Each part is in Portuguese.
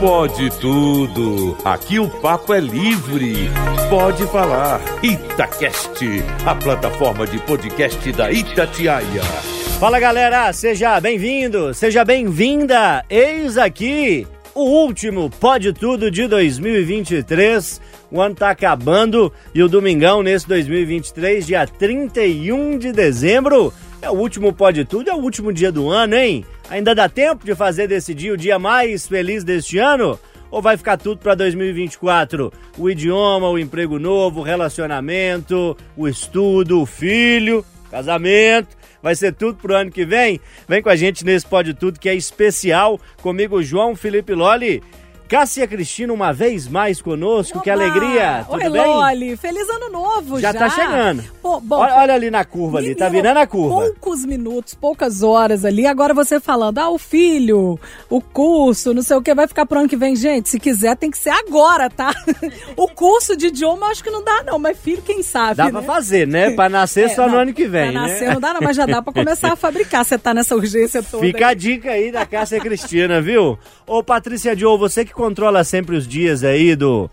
Pode tudo. Aqui o papo é livre. Pode falar. Itacast, a plataforma de podcast da Itatiaia. Fala galera, seja bem-vindo, seja bem-vinda. Eis aqui o último Pode Tudo de 2023. O ano tá acabando e o domingão nesse 2023, dia 31 de dezembro, é o último Pode Tudo, é o último dia do ano, hein? Ainda dá tempo de fazer desse dia o dia mais feliz deste ano? Ou vai ficar tudo para 2024? O idioma, o emprego novo, o relacionamento, o estudo, o filho, casamento. Vai ser tudo pro ano que vem? Vem com a gente nesse Pode Tudo que é especial. Comigo, João Felipe Loli. Cássia Cristina, uma vez mais conosco, Oba! que alegria! Tudo Oi, bem? Loli, feliz ano novo já. Já tá chegando. Pô, bom, Olha, olha ali na curva ali, tá menino, virando a curva. Poucos minutos, poucas horas ali. Agora você falando, ah, o filho, o curso, não sei o que, vai ficar pro ano que vem. Gente, se quiser, tem que ser agora, tá? o curso de idioma acho que não dá, não, mas filho, quem sabe? Dá né? pra fazer, né? Pra nascer É, só no não, ano que vem, pra né? nascer não dá, não, mas já dá pra começar a fabricar. Você tá nessa urgência toda. Fica aí. a dica aí da Cássia Cristina, viu? Ô, Patrícia Joe, você que controla sempre os dias aí do...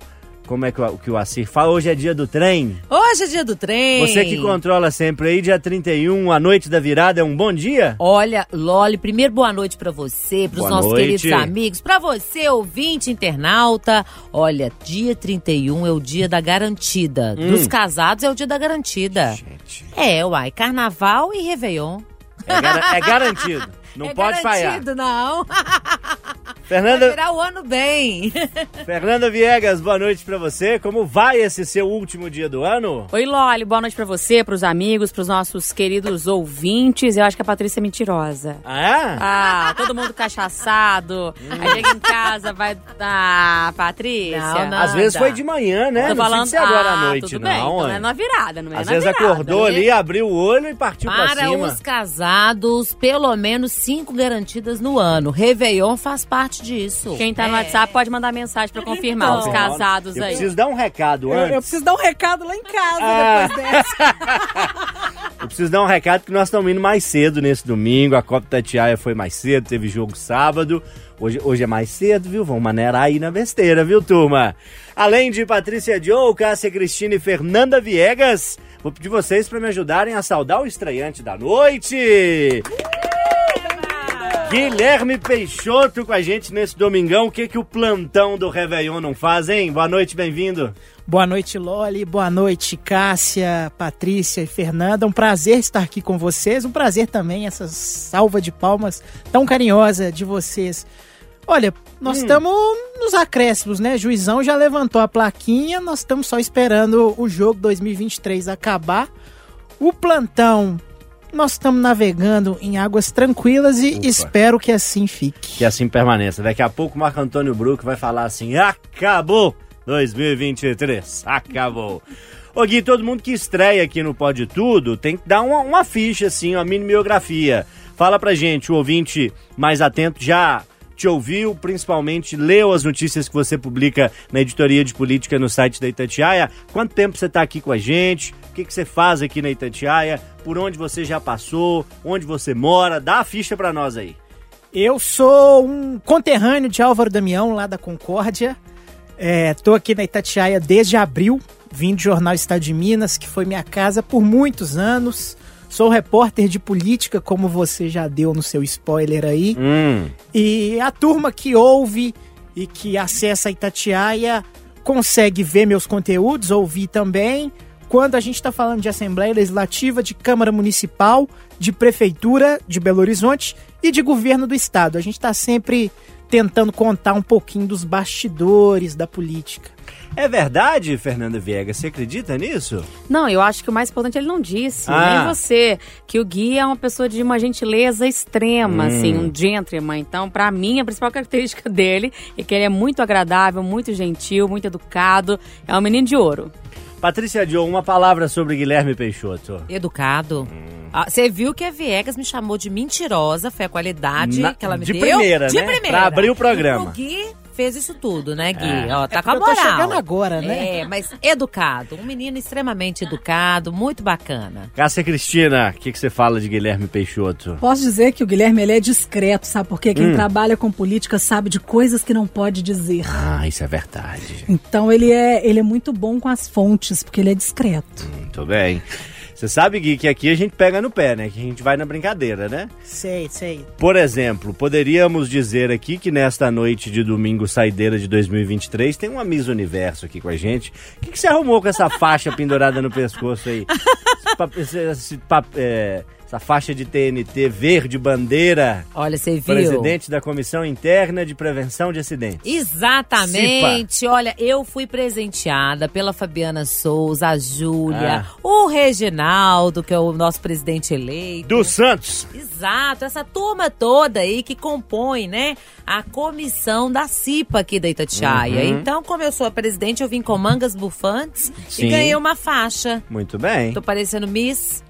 Como é que o, que o Assir fala? Hoje é dia do trem. Hoje é dia do trem. Você que controla sempre aí, dia 31, a noite da virada, é um bom dia? Olha, Loli, primeiro boa noite pra você, pros Boa nossos noite. queridos amigos, pra você, ouvinte internauta. Olha, dia 31 é o dia da garantida. Hum. Dos casados é o dia da garantida. Gente, É, uai, carnaval e réveillon. é, gar- é garantido. Não é pode falhar. garantido, não. Vai Fernanda, virar o ano bem. Fernanda Viegas, boa noite pra você. Como vai esse seu último dia do ano? Oi, Loli, boa noite pra você, pros amigos, pros nossos queridos ouvintes. Eu acho que a Patrícia é mentirosa. Ah, é? Ah, todo mundo cachaçado. Aí chega em casa, vai. Ah, Patrícia. Não, não. Às vezes foi de manhã, né? Tô não falando. precisa ser agora à ah, noite, tudo não. bem. Então ué. é na virada, não é Às na vezes virada. acordou ali, abriu o olho e partiu pra Para cima. os casados, pelo menos cinco garantidas no ano. Réveillon faz parte disso. Quem tá no É. WhatsApp pode mandar mensagem pra confirmar Então. os casados Eu aí. preciso dar um recado Eu, antes. eu preciso dar um recado lá em casa Ah. depois dessa. Eu preciso dar um recado que nós estamos indo mais cedo nesse domingo. A Copa Tatiaia foi mais cedo, teve jogo sábado. Hoje, hoje é mais cedo, viu? Vamos maneirar aí na besteira, viu, turma? Além de Patrícia Joe, Cássia Cristina e Fernanda Viegas, vou pedir vocês para me ajudarem a saudar o estreante da noite. Guilherme Peixoto com a gente nesse domingão. O que, que o plantão do Réveillon não faz, hein? Boa noite, bem-vindo. Boa noite, Loli. Boa noite, Cássia, Patrícia e Fernanda. Um prazer estar aqui com vocês. Um prazer também essa salva de palmas tão carinhosa de vocês. Olha, nós estamos nos acréscimos, né? Juizão já levantou a plaquinha, nós estamos só esperando o jogo 2023 acabar. O plantão, nós estamos navegando em águas tranquilas e espero que assim fique. Que assim permaneça. Daqui a pouco o Marco Antônio Bruco vai falar assim: acabou 2023, acabou. Ô Gui, todo mundo que estreia aqui no Pode Tudo tem que dar uma, uma ficha, assim, uma mini biografia. Fala pra gente, o ouvinte mais atento já te ouviu, principalmente leu as notícias que você publica na editoria de política no site da Itatiaia. Quanto tempo você está aqui com a gente? O que, que você faz aqui na Itatiaia? Por onde você já passou? Onde você mora? Dá a ficha pra nós aí. Eu sou um conterrâneo de Álvaro Damião, lá da Concórdia. É, tô aqui na Itatiaia desde abril, vim do Jornal Estado de Minas, que foi minha casa por muitos anos. Sou repórter de política, como você já deu no seu spoiler aí. Hum. E a turma que ouve e que acessa a Itatiaia consegue ver meus conteúdos, ouvir também. Quando a gente está falando de Assembleia Legislativa, de Câmara Municipal, de Prefeitura de Belo Horizonte e de Governo do Estado. A gente está sempre tentando contar um pouquinho dos bastidores da política. É verdade, Fernanda Viegas? Você acredita nisso? Não, eu acho que o mais importante ele não disse, Ah. nem você, que o Gui é uma pessoa de uma gentileza extrema, Hum. assim, um gentleman. Então, pra mim, a principal característica dele é que ele é muito agradável, muito gentil, muito educado. É um menino de ouro. Patrícia Joe, uma palavra sobre Guilherme Peixoto. Educado. Ah, Você viu que a Viegas me chamou de mentirosa, foi a qualidade Na- que ela me de deu. primeira, de né? primeira. Pra abrir o programa. E o Gui fez isso tudo, né, Gui? É. Ó, tá É com a porque eu tô moral. chegando agora, né? É, mas educado. Um menino extremamente educado, muito bacana. Cássia Cristina, o que, que você fala de Guilherme Peixoto? Posso dizer que o Guilherme ele é discreto, sabe? Porque Hum. quem trabalha com política sabe de coisas que não pode dizer. Ah, isso é verdade. Então ele é, ele é muito bom com as fontes, porque ele é discreto. Muito bem. Você sabe, Gui, que aqui a gente pega no pé, né? Que a gente vai na brincadeira, né? Sei, sei. Por exemplo, poderíamos dizer aqui que nesta noite de domingo saideira de 2023 tem uma Miss Universo aqui com a gente. O que, que você arrumou com essa faixa pendurada no pescoço aí? Esse pa- esse- esse pa- é, essa faixa de TNT verde bandeira, Olha, você viu? presidente da Comissão Interna de Prevenção de Acidentes. Exatamente. Olha, eu fui presenteada pela Fabiana Souza, a Júlia, Ah. o Reginaldo, que é o nosso presidente eleito. Do Santos. Exato, essa turma toda aí que compõe, né, a comissão da CIPA aqui da Itatiaia. Uhum. Então, como eu sou a presidente, eu vim com mangas bufantes Sim. e ganhei uma faixa. Muito bem. Tô parecendo Miss,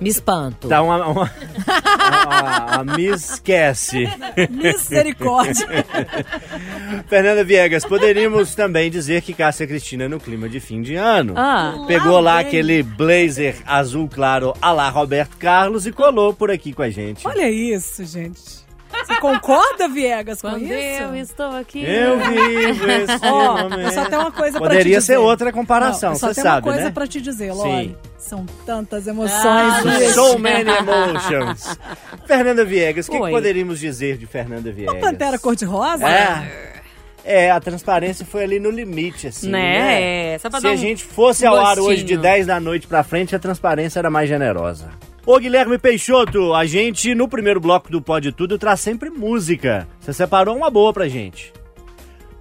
Miss Panto. Tá uma, uma, uma, uma Miss esquece. Misericórdia. Fernanda Viegas, poderíamos também dizer que Cássia Cristina no clima de fim de ano. Ah. Pegou lá aquele blazer azul claro a lá Roberto Carlos e colou por aqui com a gente. Olha isso, gente. Você concorda, Viegas, com Quando isso? eu estou aqui. Eu vivo esse Ó, só tenho uma coisa pra te Poderia dizer. ser outra comparação, Não, eu só você tenho sabe, uma coisa né? pra te dizer, Sim. Lore. São tantas emoções. Ah. So many emotions. Fernanda Viegas, o que, que poderíamos dizer de Fernanda Viegas? Pantera cor-de-rosa? É. É, a transparência foi ali no limite, assim, né? Né? É, só pra Se dar a um gente fosse ao ar hoje de gostinho. 10 da noite pra frente, a transparência era mais generosa. Ô Guilherme Peixoto, a gente no primeiro bloco do Pode Tudo traz sempre música. Você separou uma boa pra gente.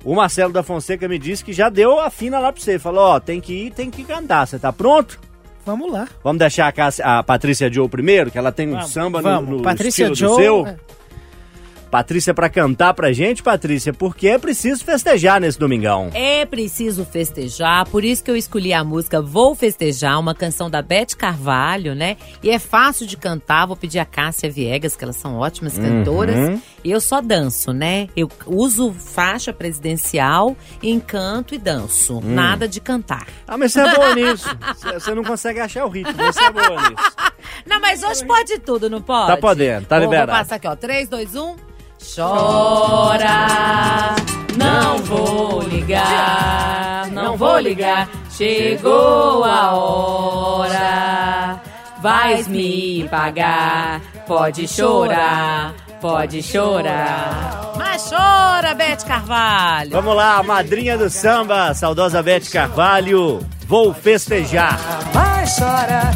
O Marcelo da Fonseca me disse que já deu a fina lá pra você. Falou, ó, tem que ir, tem que cantar. Você tá pronto? Vamos lá. Vamos deixar a, Cássia- a Patrícia Joe primeiro, que ela tem um Vamos, samba no, vamos. no Patrícia estilo Joe. do seu. Patrícia pra cantar pra gente, Patrícia, porque é preciso festejar nesse domingão. É preciso festejar, por isso que eu escolhi a música Vou Festejar, uma canção da Beth Carvalho, né? E é fácil de cantar, vou pedir a Cássia Viegas, que elas são ótimas cantoras. E eu só danço, né? Eu uso faixa presidencial, encanto e danço. Nada de cantar. Ah, mas você é boa nisso. Você- não consegue achar o ritmo, você é boa nisso. Não, mas hoje pode tudo, não pode? Tá podendo, tá liberado. Vou passar aqui, ó. 3, 2, 1. Chora, não vou ligar, não vou ligar. Chegou a hora, vais me pagar. Pode chorar, pode chorar. Mas chora, Bete Carvalho. Vamos lá, madrinha do samba, saudosa Bete Carvalho. Vou festejar. Vai, chora.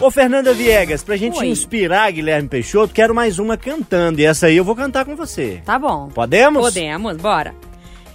Ô, Fernanda Viegas, pra gente Oi. inspirar Guilherme Peixoto, quero mais uma cantando. E essa aí eu vou cantar com você. Tá bom. Podemos? Podemos, bora.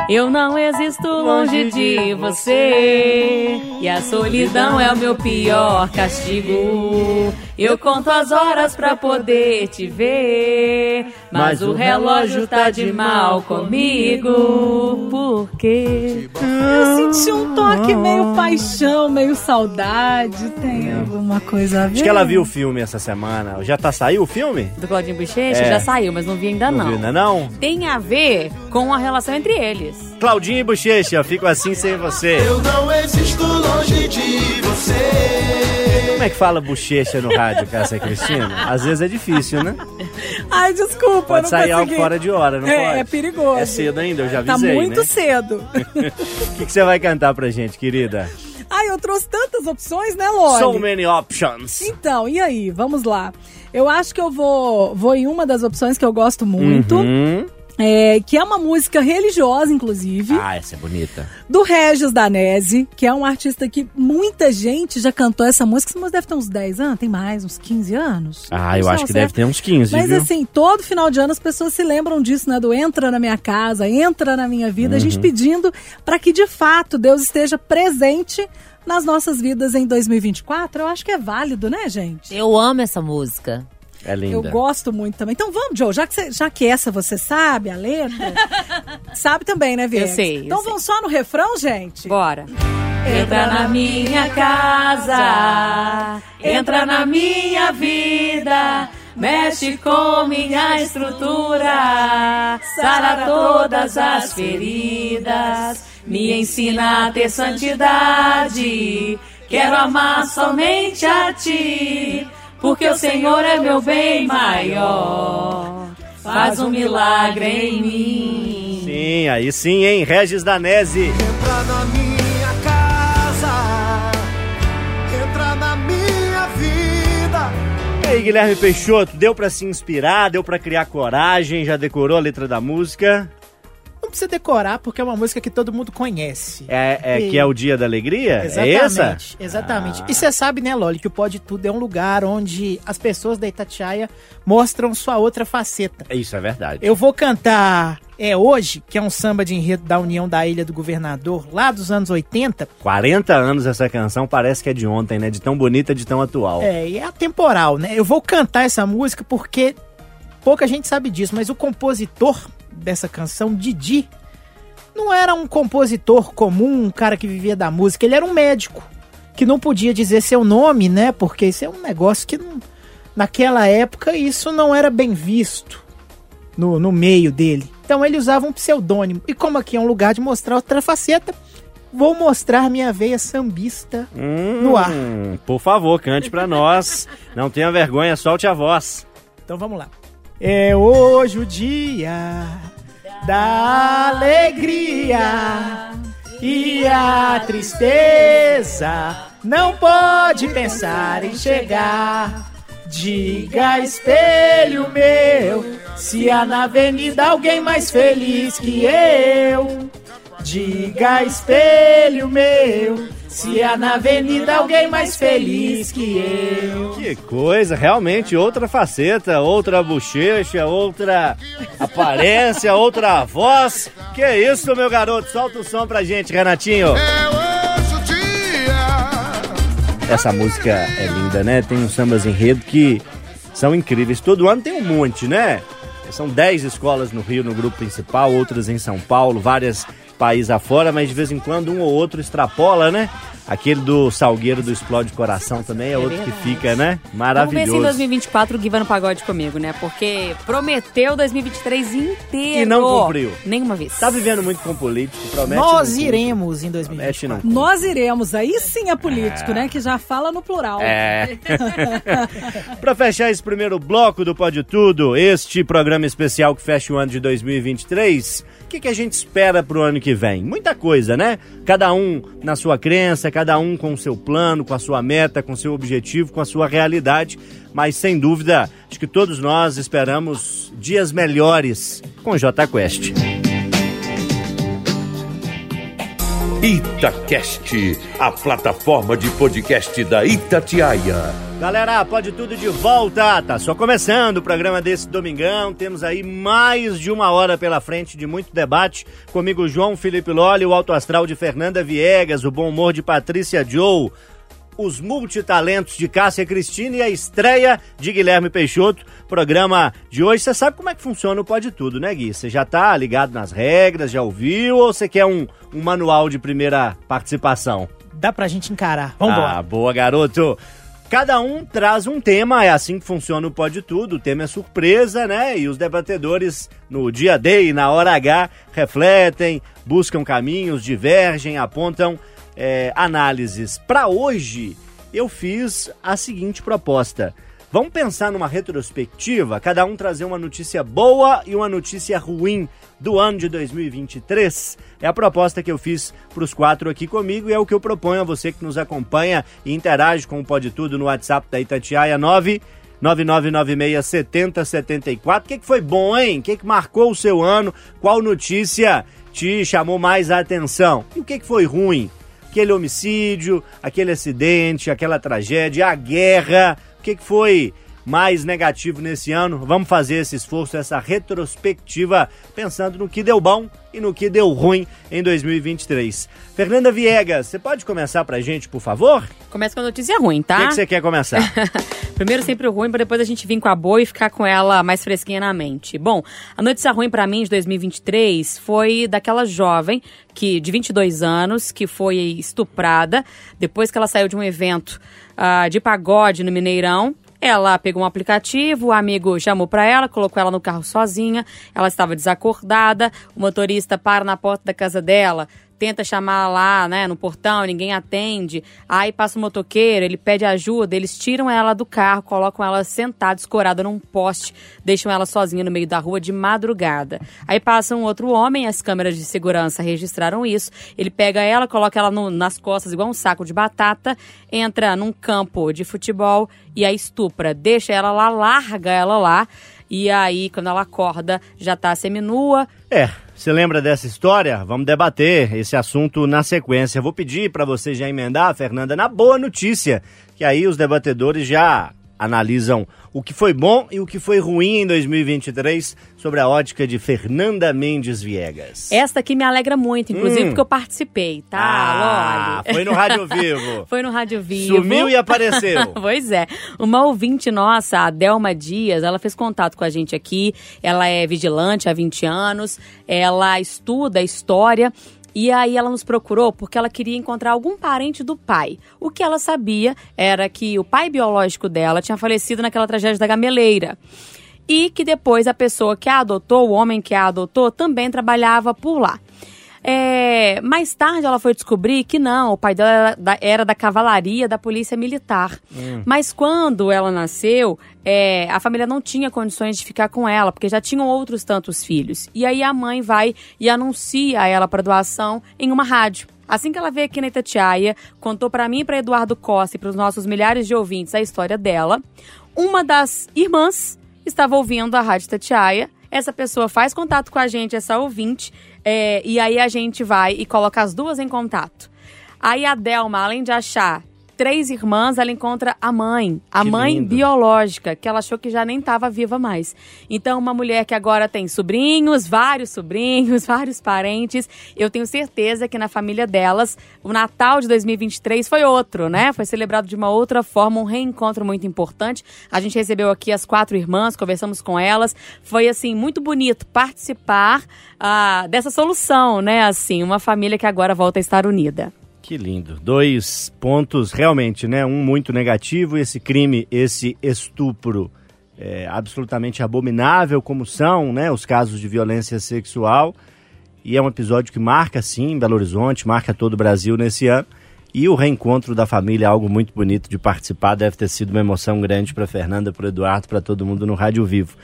Eu não existo longe de você E a solidão é o meu pior castigo Eu conto as horas pra poder te ver Mas o relógio tá de mal comigo Por quê? Eu senti um toque meio paixão, meio saudade. Tem alguma coisa a ver? Acho que ela viu o filme essa semana. Já tá saiu o filme? Do Claudinho Bochecha É. já saiu, mas não vi ainda Não não, viu ainda não? Tem a ver com a relação entre eles Claudinho e Bochecha, fico assim sem você. Eu não existo longe de você. Como é que fala bochecha no rádio, Cássia Cristina? Às vezes é difícil, né? Ai, desculpa, eu Pode não sair algo consegui. fora de hora, não É, pode? é perigoso. É cedo ainda, eu já Tá avisei, muito né? cedo. O que, que você vai cantar pra gente, querida? Ai, eu trouxe tantas opções, né, Lore? So many options. Então, e aí? Vamos lá. Eu acho que eu vou, vou em uma das opções que eu gosto muito, Uhum. É, que é uma música religiosa, inclusive, Ah, essa é bonita. do Regis Danese, que é um artista que muita gente já cantou essa música. Essa música deve ter uns 10 anos, tem mais, uns 15 anos. Ah, eu acho que certo. deve ter uns 15, Mas viu? assim, todo final de ano as pessoas se lembram disso, né? Do entra na minha casa, entra na minha vida, a Uhum. gente pedindo para que de fato Deus esteja presente nas nossas vidas em 2024. Eu acho que é válido, né, gente? Eu amo essa música. É linda. Eu gosto muito também. Então vamos, Joe, já que, você- já que essa você sabe, a letra, sabe também, né, Viegas? Eu sei, eu Então sei. vamos só no refrão, gente? Bora. Entra na minha casa, entra na minha vida, mexe com minha estrutura. sara todas as feridas, me ensina a ter santidade. Quero amar somente a ti, porque o Senhor é meu bem maior. Faz um milagre em mim. Sim, aí sim, hein? Regis Danese. Entra na minha casa, entra na minha vida. E aí, Guilherme Peixoto, deu pra se inspirar, deu pra criar coragem, já decorou a letra da música? Não precisa decorar, porque é uma música que todo mundo conhece. É, é E- que é o dia da alegria? Exatamente, É essa? exatamente. E você sabe, né, Loli, que o Pode Tudo é um lugar onde as pessoas da Itatiaia mostram sua outra faceta. Isso é verdade. Eu vou cantar É Hoje, que é um samba de enredo da União da Ilha do Governador, lá dos anos 80. 40 anos essa canção, parece que é de ontem, né? De tão bonita, de tão atual. É, e é atemporal, né? Eu vou cantar essa música porque pouca gente sabe disso, mas o compositor dessa canção, Didi, não era um compositor comum, um cara que vivia da música, ele era um médico que não podia dizer seu nome, né? Porque isso é um negócio que não- naquela época isso não era bem visto no, no meio dele. Então ele usava um pseudônimo. E como aqui é um lugar de mostrar outra faceta, vou mostrar minha veia sambista no ar. Hum, por favor, cante pra nós. Não tenha vergonha, solte a voz. Então vamos lá. É hoje o dia da alegria e a tristeza não pode pensar em chegar. Diga, espelho meu, se há na avenida alguém mais feliz que eu. Diga, espelho meu, se há na avenida alguém mais feliz que eu. Que coisa, realmente outra faceta, outra bochecha, outra aparência, outra voz. Que isso, meu garoto? Solta o som pra gente, Renatinho. É hoje o dia. Essa música é linda, né? Tem uns sambas enredo que são incríveis. Todo ano tem um monte, né? São 10 escolas no Rio no grupo principal, outras em São Paulo, várias países afora, mas de vez em quando um ou outro extrapola, né? Aquele do Salgueiro do Explode Coração também é, outro verdade. que fica, né? Vamos ver se em Maravilhoso. 2024 o Gui vai no pagode comigo, né? Porque prometeu 2023 inteiro. E não cumpriu. Nenhuma vez. Tá vivendo muito com político, promete. Nós iremos em Promete 2024. não. Nós iremos, aí sim é político, né? Que já fala no plural. É. Pra fechar esse primeiro bloco do Pode Tudo, este programa especial que fecha o ano de 2023, o que, que a gente espera pro ano que vem? Muita coisa, né? Cada um na sua crença, cada um com o seu plano, com a sua meta, com o seu objetivo, com a sua realidade. Mas sem dúvida, acho que todos nós esperamos dias melhores com J Quest. Itacast, a plataforma de podcast da Itatiaia. Galera, pode tudo de volta. Tá só começando o programa desse domingão. Temos aí mais de uma hora pela frente de muito debate. Comigo, João Felipe Lolli, o alto astral de Fernanda Viegas, o bom humor de Patrícia Joe, os multitalentos de Cássia Cristina e a estreia de Guilherme Peixoto. Programa de hoje. Você sabe como é que funciona o Pode Tudo, né, Gui? Você já tá ligado nas regras, já ouviu ou você quer um, um manual de primeira participação? Dá pra gente encarar. Vambora. Ah, boa, garoto. Cada um traz um tema, é assim que funciona o Pode Tudo. O tema é surpresa, né? E os debatedores no dia D e na hora H refletem, buscam caminhos, divergem, apontam é, análises. Para hoje, eu fiz a seguinte proposta. Vamos pensar numa retrospectiva, cada um trazer uma notícia boa e uma notícia ruim do ano de 2023. É a proposta que eu fiz para os quatro aqui comigo e é o que eu proponho a você que nos acompanha e interage com o Pode Tudo no WhatsApp da Itatiaia 9 99967074. O que, que foi bom, hein? O que, que marcou o seu ano? Qual notícia te chamou mais a atenção? E o que, que foi ruim? Aquele homicídio, aquele acidente, aquela tragédia, a guerra. Que, que foi mais negativo nesse ano? Vamos fazer esse esforço, essa retrospectiva, pensando no que deu bom e no que deu ruim em 2023. Fernanda Viegas, você pode começar pra gente, por favor? Começa com a notícia ruim, O tá? que, que você quer começar? Primeiro sempre o ruim, pra depois a gente vir com a boa e ficar com ela mais fresquinha na mente. Bom, a notícia ruim pra mim de 2023 foi daquela jovem que de 22 anos que foi estuprada depois que ela saiu de um evento ah, de pagode no Mineirão Ela pegou um aplicativo, o amigo chamou pra ela, colocou ela no carro sozinha. Ela estava desacordada. O motorista para na porta da casa dela, tenta chamar lá, né, no portão, ninguém atende. Aí passa o motoqueiro, ele pede ajuda, eles tiram ela do carro, colocam ela sentada, escorada num poste, deixam ela sozinha no meio da rua de madrugada. Aí passa um outro homem, as câmeras de segurança registraram isso. Ele pega ela, coloca ela no- nas costas igual um saco de batata, entra num campo de futebol e a estupra, deixa ela lá, larga ela lá. E aí, quando ela acorda, já tá seminua, É, você lembra dessa história? Vamos debater esse assunto na sequência. Vou pedir para você já emendar, Fernanda, na boa notícia, que aí os debatedores já analisam o que foi bom e o que foi ruim em 2023 sobre a ótica de Fernanda Mendes Viegas. Esta aqui me alegra muito, inclusive Hum. porque eu participei, tá? Ah, Loli? foi no Rádio Vivo. Foi no Rádio Vivo. Sumiu e apareceu. pois é. Uma ouvinte nossa, a Delma Dias, ela fez contato com a gente aqui. Ela é vigilante há 20 anos. Ela estuda história. E aí ela nos procurou porque ela queria encontrar algum parente do pai. O que ela sabia era que o pai biológico dela tinha falecido naquela tragédia da gameleira. E que depois a pessoa que a adotou, o homem que a adotou, também trabalhava por lá. É, mais tarde ela foi descobrir que não, o pai dela era da, era da cavalaria da polícia militar. Mas quando ela nasceu, é, a família não tinha condições de ficar com ela, porque já tinham outros tantos filhos. E aí a mãe vai e anuncia ela para doação em uma rádio. Assim que ela veio aqui na Itatiaia, contou para mim e para Eduardo Costa e para os nossos milhares de ouvintes a história dela. Uma das irmãs estava ouvindo a Rádio Tatiaia. Essa pessoa faz contato com a gente, essa ouvinte, é, e aí a gente vai e coloca as duas em contato. Aí a Delma, além de achar três irmãs, ela encontra a mãe, a Que mãe lindo. biológica, que ela achou que já nem estava viva mais. Então, uma mulher que agora tem sobrinhos, vários sobrinhos, vários parentes. Eu tenho certeza que na família delas, o Natal de 2023 foi outro, né? Foi celebrado de uma outra forma, um reencontro muito importante. A gente recebeu aqui as quatro irmãs, conversamos com elas. Foi, assim, muito bonito participar ah, dessa solução, né? Assim, uma família que agora volta a estar unida. Que lindo. Dois pontos realmente, né? Um muito negativo, esse crime, esse estupro é, absolutamente abominável, como são, né? Os casos de violência sexual. E é um episódio que marca, sim, Belo Horizonte, marca todo o Brasil nesse ano. E o reencontro da família, algo muito bonito de participar, deve ter sido uma emoção grande para Fernanda, para Eduardo, para todo mundo no Rádio Vivo.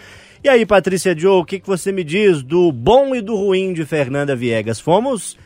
E aí, Patrícia Joe, o que, que você me diz do bom e do ruim de Fernanda Viegas? Fomos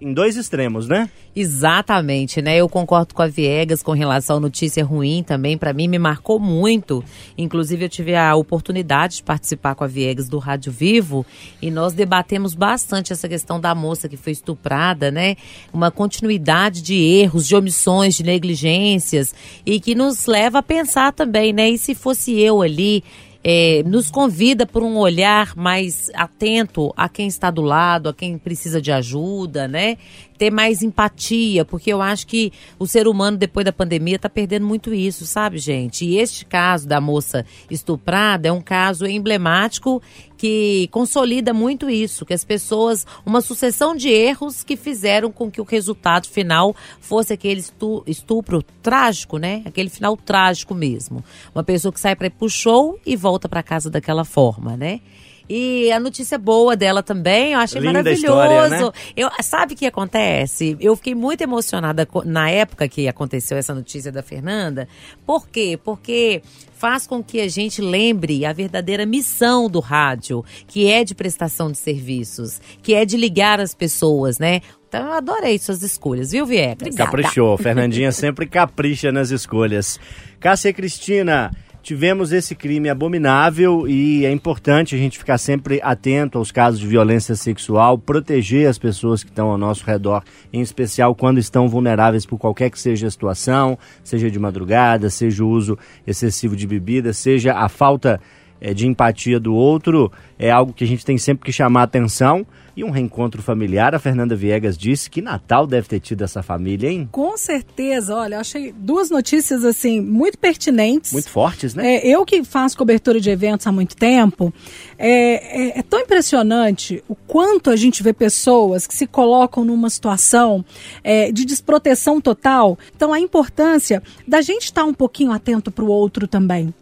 em dois extremos, né? Exatamente, né? Eu concordo com a Viegas com relação à notícia ruim também. Para mim, me marcou muito. Inclusive, eu tive a oportunidade de participar com a Viegas do Rádio Vivo e nós debatemos bastante essa questão da moça que foi estuprada, né? Uma continuidade de erros, de omissões, de negligências e que nos leva a pensar também, né? E se fosse eu ali, é, nos convida por um olhar mais atento a quem está do lado, a quem precisa de ajuda, né? Ter mais empatia, porque eu acho que o ser humano, depois da pandemia, está perdendo muito isso, sabe, gente? E este caso da moça estuprada é um caso emblemático que consolida muito isso, que as pessoas, uma sucessão de erros que fizeram com que o resultado final fosse aquele estu- estupro trágico, né? Aquele final trágico mesmo. Uma pessoa que sai para ir pro show e volta para casa daquela forma, né? E a notícia boa dela também, eu achei Linda maravilhoso. história, né? Eu, sabe o que acontece? Eu fiquei muito emocionada na época que aconteceu essa notícia da Fernanda. Por quê? Porque faz com que a gente lembre a verdadeira missão do rádio, que é de prestação de serviços, que é de ligar as pessoas, né? Então eu adorei suas escolhas, viu, Viegas? Caprichou. Fernandinha sempre capricha nas escolhas. Cássia e Cristina, tivemos esse crime abominável e é importante a gente ficar sempre atento aos casos de violência sexual, proteger as pessoas que estão ao nosso redor, em especial quando estão vulneráveis por qualquer que seja a situação, seja de madrugada, seja o uso excessivo de bebida, seja a falta é, de empatia do outro é algo que a gente tem sempre que chamar atenção. E um reencontro familiar, a Fernanda Viegas disse que Natal deve ter tido essa família, hein? Com certeza, olha, eu achei duas notícias assim muito pertinentes. Muito fortes, né? É, eu que faço cobertura de eventos há muito tempo, é, é, é, tão impressionante o quanto a gente vê pessoas que se colocam numa situação é, de desproteção total. Então, a importância da gente estar um pouquinho atento para o outro também.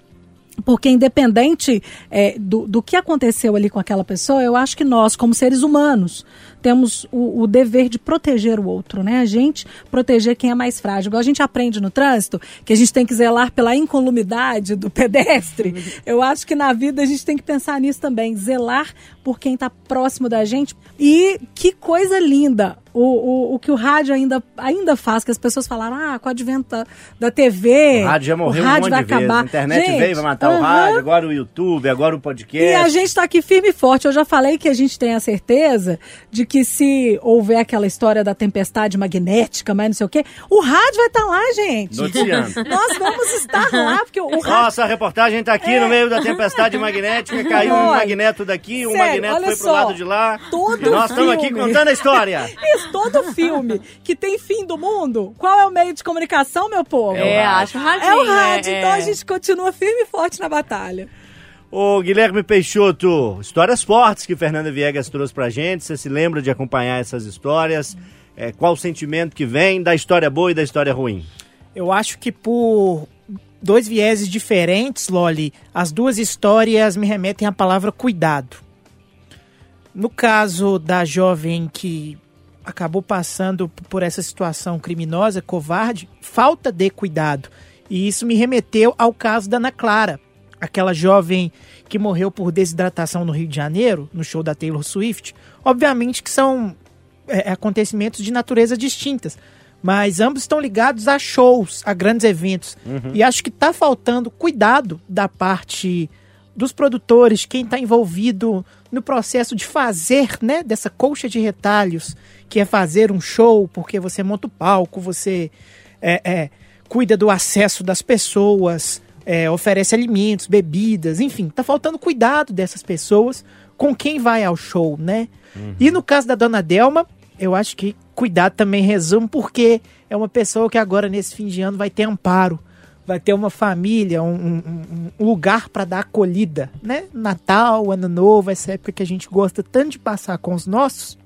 Porque, independente é, do, do que aconteceu ali com aquela pessoa, eu acho que nós, como seres humanos, temos o, o, dever de proteger o outro, né? A gente proteger quem é mais frágil. Igual a gente aprende no trânsito que a gente tem que zelar pela incolumidade do pedestre. Eu acho que na vida a gente tem que pensar nisso também, zelar por quem está próximo da gente. E que coisa linda o, o, o que o rádio ainda, ainda faz, que as pessoas falaram, ah, com o advento da, da TV. O rádio já morreu o rádio um monte vai de acabar. Vezes. A internet gente, veio, vai matar uh -huh. o rádio, agora o YouTube, agora o podcast. E a gente está aqui firme e forte. Eu já falei que a gente tem a certeza de que se houver aquela história da tempestade magnética, mas não sei o quê, o rádio vai estar tá lá, gente. Noticiando. Nós vamos estar lá, porque o rádio... Nossa, a reportagem está aqui é. no meio da tempestade magnética, caiu Olha, um magneto daqui, um magneto foi pro lado de lá. Todo nós estamos aqui contando a história. Isso, todo filme que tem fim do mundo, qual é o meio de comunicação, meu povo? É, é acho rádio. É o rádio, é, então a gente continua firme e forte na batalha. Ô Guilherme Peixoto, histórias fortes que Fernanda Viegas trouxe pra gente. Você se lembra de acompanhar essas histórias? É, qual o sentimento que vem da história boa e da história ruim? Eu acho que por dois vieses diferentes, Loli, as duas histórias me remetem à palavra cuidado. No caso da jovem que acabou passando por essa situação criminosa, covarde, falta de cuidado. E isso me remeteu ao caso da Ana Clara, aquela jovem que morreu por desidratação no Rio de Janeiro, no show da Taylor Swift. Obviamente que são é, acontecimentos de natureza distintas, mas ambos estão ligados a shows, a grandes eventos. Uhum. E acho que está faltando cuidado da parte dos produtores, quem está envolvido no processo de fazer, né, dessa colcha de retalhos, que é fazer um show, porque você monta o palco, você é, é, cuida do acesso das pessoas, é, oferece alimentos, bebidas, enfim, tá faltando cuidado dessas pessoas com quem vai ao show, né? Uhum. E no caso da Dona Delma, eu acho que cuidado também resume, porque é uma pessoa que agora, nesse fim de ano, vai ter amparo vai ter uma família, um, um, um lugar para dar acolhida, né? Natal, Ano Novo, essa época que a gente gosta tanto de passar com os nossos.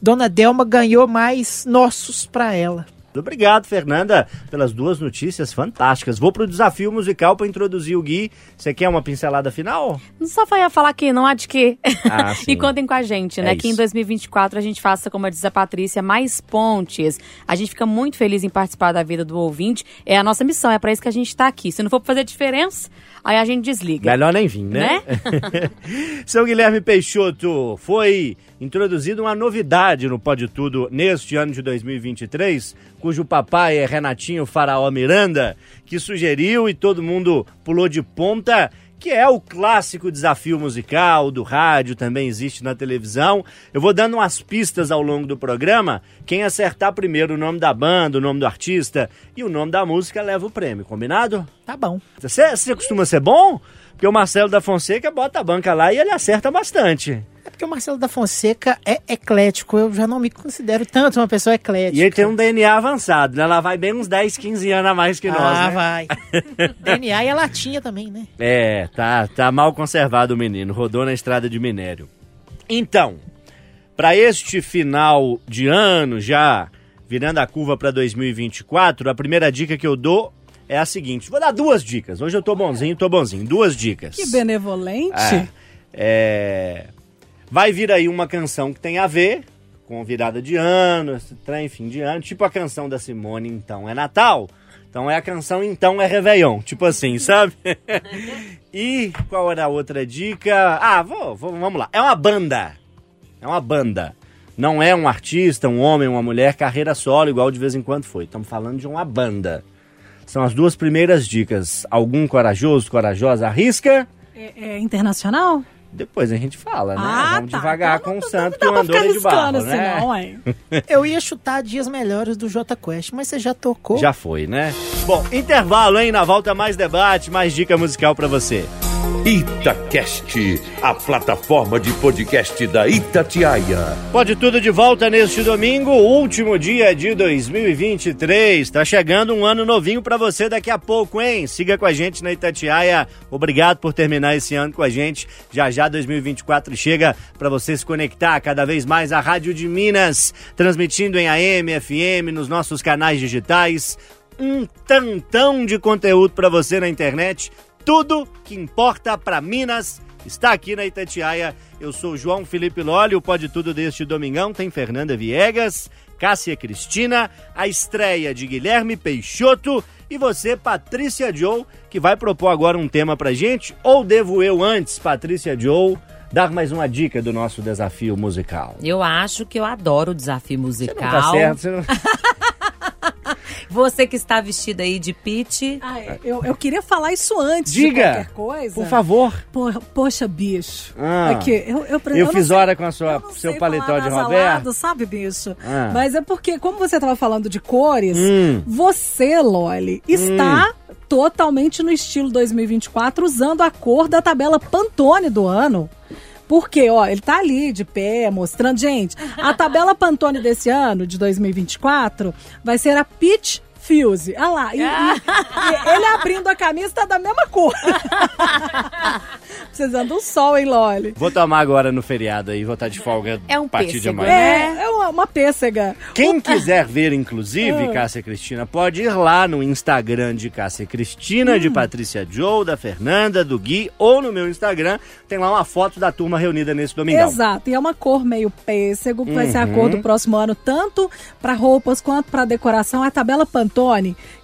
Dona Delma ganhou mais nossos para ela. Obrigado, Fernanda, pelas duas notícias fantásticas. Vou pro desafio musical para introduzir o Gui. Você quer uma pincelada final? Só ia falar que não há de quê. Ah, e contem com a gente, né? É que em 2024 a gente faça, como diz a Patrícia, mais pontes. A gente fica muito feliz em participar da vida do ouvinte. É a nossa missão, é para isso que a gente está aqui. Se não for pra fazer diferença, aí a gente desliga. Melhor nem vir, né? né? Seu Guilherme Peixoto, foi introduzida uma novidade no Pode Tudo neste ano de 2023, cujo papai é Renatinho Faraó Miranda, que sugeriu e todo mundo pulou de ponta que é o clássico desafio musical do rádio, também existe na televisão. Eu vou dando umas pistas ao longo do programa. Quem acertar primeiro o nome da banda, o nome do artista e o nome da música leva o prêmio, combinado? Tá bom. Você, costuma ser bom? Porque o Marcelo da Fonseca bota a banca lá e ele acerta bastante. É porque o Marcelo da Fonseca é eclético. Eu já não me considero tanto uma pessoa eclética. E ele tem um DNA avançado, né? Ela vai bem uns 10, 15 anos a mais que ah, nós, né? Ah, vai. DNA e a latinha também, né? É, tá, tá mal conservado o menino. Rodou na estrada de minério. Então, para este final de ano já, virando a curva para 2024, a primeira dica que eu dou é a seguinte. Vou dar duas dicas. Hoje eu tô bonzinho, tô bonzinho. Duas dicas. Que benevolente. É, é, vai vir aí uma canção que tem a ver com virada de ano, trem, fim de ano. Tipo a canção da Simone, Então é Natal. Então é a canção Então é Réveillon. Tipo assim, sabe? e qual era a outra dica? Ah, vou, vou, vamos lá. É uma banda. É uma banda. Não é um artista, um homem, uma mulher, carreira solo, igual de vez em quando foi. Estamos falando de uma banda. São as duas primeiras dicas. Algum corajoso, corajosa, arrisca? É, é internacional? Depois a gente fala, né? Ah, Vamos tá. devagar então, com o santo que o de barro, assim, né? Não, é. Eu ia chutar dias melhores do J Quest, mas você já tocou. Já foi, né? Bom, intervalo, hein? Na volta mais debate, mais dica musical para você. Itacast, a plataforma de podcast da Itatiaia. Pode tudo de volta neste domingo, último dia de 2023. Tá chegando um ano novinho para você daqui a pouco, hein? Siga com a gente na Itatiaia. Obrigado por terminar esse ano com a gente. Já já 2024 chega para você se conectar cada vez mais à Rádio de Minas, transmitindo em AM, FM, nos nossos canais digitais. Um tantão de conteúdo para você na internet tudo que importa para Minas está aqui na Itatiaia. Eu sou João Felipe Loli, o Pode Tudo deste domingão tem Fernanda Viegas, Cássia Cristina, a estreia de Guilherme Peixoto e você, Patrícia Joe, que vai propor agora um tema pra gente. Ou devo eu antes, Patrícia Joe, dar mais uma dica do nosso desafio musical? Eu acho que eu adoro o desafio musical. Você não tá certo, você não... Você que está vestida aí de Pete. Ah, é. eu, eu queria falar isso antes Diga, de qualquer coisa. Por favor. Por, poxa, bicho. Ah, Aqui, eu, eu, eu, fiz sei, hora com a sua, eu seu sei paletó falar de Roberto. sabe, bicho? Ah. Mas é porque, como você estava falando de cores, Hum. você, Loli, está totalmente no estilo 2024, usando a cor da tabela Pantone do ano. Porque, ó, ele tá ali de pé, mostrando. Gente, a tabela Pantone desse ano, de 2024, vai ser a Peach Fuse. Olha lá. E, e- e ele abrindo a camisa tá da mesma cor. Precisando do sol, hein, Loli? Vou tomar agora no feriado aí, vou estar de folga É um a partir de pêssego, amanhã. É, é uma, uma pêssega. Quem quiser ver, inclusive, Ah. Cássia Cristina, pode ir lá no Instagram de Cássia Cristina, Hum. de Patrícia Joe, da Fernanda, do Gui, ou no meu Instagram, tem lá uma foto da turma reunida nesse domingão. Exato, e é uma cor meio pêssego, que vai ser a Uhum. cor do próximo ano, tanto para roupas quanto para decoração. É a tabela Pantone,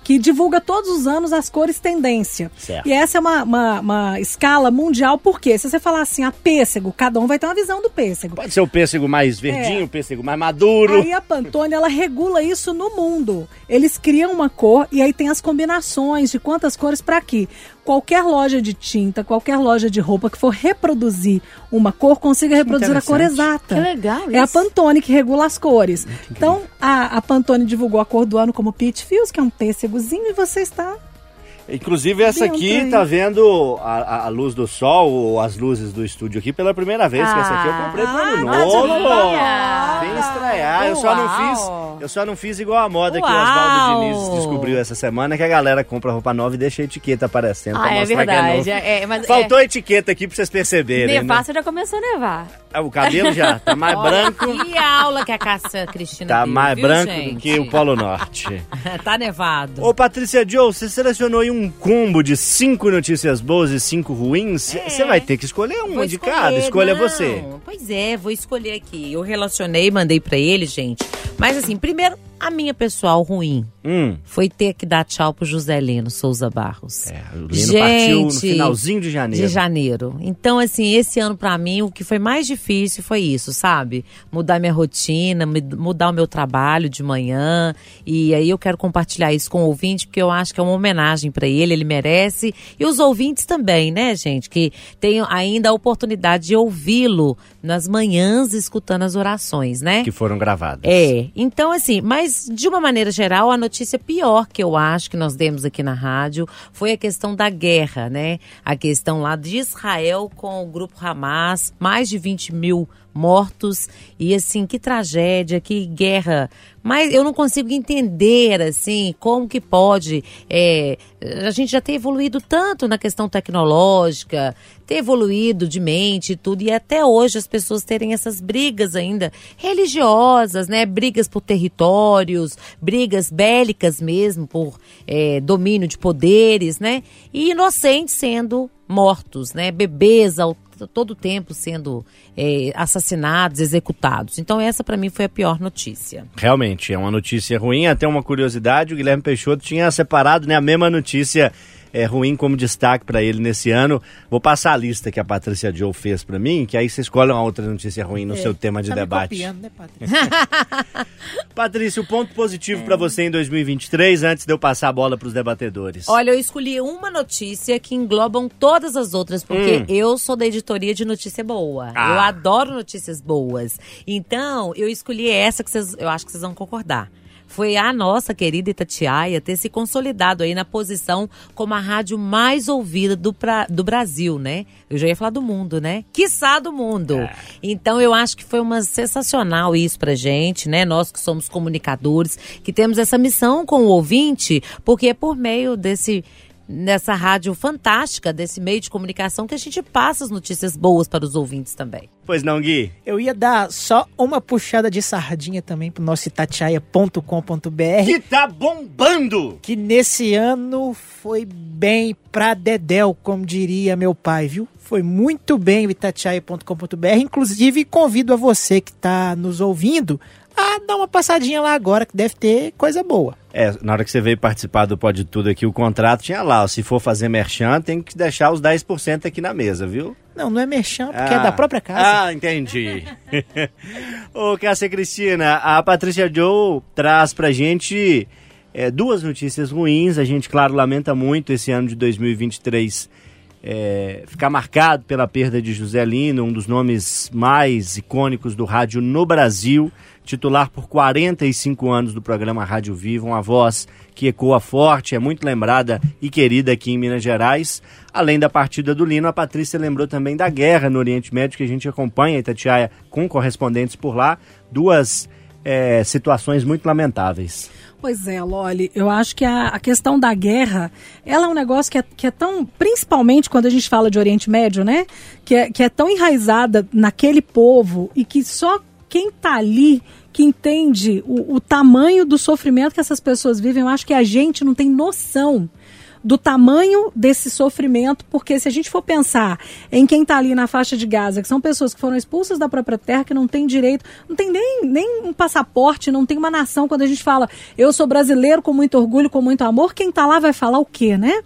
que divulga todos os anos as cores tendência. Certo. E essa é uma, uma, uma escala mundial, porque se você falar assim, a pêssego, cada um vai ter uma visão do pêssego. Pode ser o pêssego mais verdinho, o pêssego mais maduro. É. Aí a Pantone, ela regula isso no mundo. Eles criam uma cor e aí tem as combinações de quantas cores para aqui. Qualquer loja de tinta, qualquer loja de roupa que for reproduzir uma cor, consiga reproduzir a cor exata. Que legal É a isso. Pantone que regula as cores. Então, a, a Pantone divulgou a cor do ano como Peach Fuse, que é um pêssegozinho, e você está... Inclusive, essa Dentro aqui aí. tá vendo a, a- luz do sol, ou as luzes do estúdio aqui pela primeira vez, que essa aqui eu comprei pro ano Ah, novo. Vem estrear. Eu só não Uau. fiz. Eu só não fiz igual a moda que o Uau. Oswaldo Diniz descobriu essa semana, que a galera compra roupa nova e deixa a etiqueta aparecendo Ah, é mostrar verdade. que é. É, é, mas Faltou a etiqueta aqui pra vocês perceberem. é, Né? Já começou a nevar. Ah, O cabelo já tá mais branco. E a aula que a Cássia Cristina Tá deu, mais viu, branco gente? do que o Polo Norte. tá nevado. Ô, Patrícia Joe, você selecionou aí um combo de cinco notícias boas e cinco ruins. É. Você vai ter que escolher uma Vou de cada. Escolha não. você. Pois é, vou escolher aqui. Eu relacionei, mandei pra ele, gente. Mas assim, primeiro, a minha pessoal ruim Hum. foi ter que dar tchau pro José Lino Souza Barros. É, o Lino partiu no Gente, finalzinho de janeiro. De janeiro. Então, assim, esse ano pra mim, o que foi mais difícil foi isso, sabe? Mudar minha rotina, mudar o meu trabalho de manhã. E aí eu quero compartilhar isso com o ouvinte, porque eu acho que é uma homenagem pra ele, ele merece. E os ouvintes também, né, gente? Que tenham ainda a oportunidade de ouvi-lo nas manhãs, escutando as orações, né? Que foram gravadas. É, então assim, mas de uma maneira geral, a notícia pior que eu acho que nós demos aqui na rádio foi a questão da guerra, né? A questão lá de Israel com o grupo Hamas, mais de 20 mil mortos e assim, que tragédia, que guerra. Mas eu não consigo entender, assim, como que pode. é, a gente já tem evoluído tanto na questão tecnológica, ter evoluído de mente e tudo, e até hoje as pessoas terem essas brigas ainda religiosas, né? Brigas por territórios, brigas bélicas mesmo, por é, domínio de poderes, né? E inocentes sendo mortos, né? Bebês todo tempo sendo é, assassinados, executados. Então essa para mim foi a pior notícia. Realmente, é uma notícia ruim. Até uma curiosidade, o Guilherme Peixoto tinha separado né, a mesma notícia é, ruim como destaque para ele nesse ano. Vou passar a lista que a Patrícia Joe fez para mim, que aí você escolhe uma outra notícia ruim no seu tema de Tá me debate. copiando, né, Patrícia? Patrícia, o ponto positivo para você em 2023, antes de eu passar a bola para os debatedores. Olha, eu escolhi uma notícia que englobam todas as outras, porque Hum. eu sou da editoria de notícia boa. Ah. Eu adoro notícias boas. Então, eu escolhi essa que vocês, eu acho que vocês vão concordar. Foi a nossa querida Itatiaia ter se consolidado aí na posição como a rádio mais ouvida do, pra, do Brasil, né? Eu já ia falar do mundo, né? Quiçá do mundo. É. Então eu acho que foi uma sensacional isso pra gente, né? Nós que somos comunicadores, que temos essa missão com o ouvinte, porque é por meio desse nessa rádio fantástica, desse meio de comunicação, que a gente passa as notícias boas para os ouvintes também. Pois não, Gui? Eu ia dar só uma puxada de sardinha também pro nosso itatiaia.com.br. Que tá bombando! Que nesse ano foi bem pra Dedéu, como diria meu pai, viu? Foi muito bem o itatiaia.com.br. Inclusive, convido a você que está nos ouvindo a dar uma passadinha lá agora, que deve ter coisa boa. É, na hora que você veio participar do Pode Tudo aqui, o contrato tinha lá, ó, se for fazer merchan, tem que deixar os 10% aqui na mesa, viu? Não, não é merchan, porque ah, é da própria casa. Ah, entendi. Ô, Cássia Cristina, a Patrícia Joe traz pra gente é, duas notícias ruins. A gente, claro, lamenta muito esse ano de 2023 é, ficar marcado pela perda de José Lino, um dos nomes mais icônicos do rádio no Brasil titular por 45 anos do programa Rádio Viva, uma voz que ecoa forte, é muito lembrada e querida aqui em Minas Gerais. Além da partida do Lino, a Patrícia lembrou também da guerra no Oriente Médio, que a gente acompanha, Itatiaia, com correspondentes por lá. Duas é, situações muito lamentáveis. Pois é, Loli, eu acho que a, a, questão da guerra, ela é um negócio que é, que é, tão, principalmente quando a gente fala de Oriente Médio, né? Que é, que é tão enraizada naquele povo e que só quem está ali que entende o, o, tamanho do sofrimento que essas pessoas vivem, eu acho que a gente não tem noção do tamanho desse sofrimento, porque se a gente for pensar em quem está ali na faixa de Gaza, que são pessoas que foram expulsas da própria terra, que não tem direito, não tem nem, nem um passaporte, não tem uma nação. Quando a gente fala, eu sou brasileiro com muito orgulho, com muito amor, quem está lá vai falar o quê, né?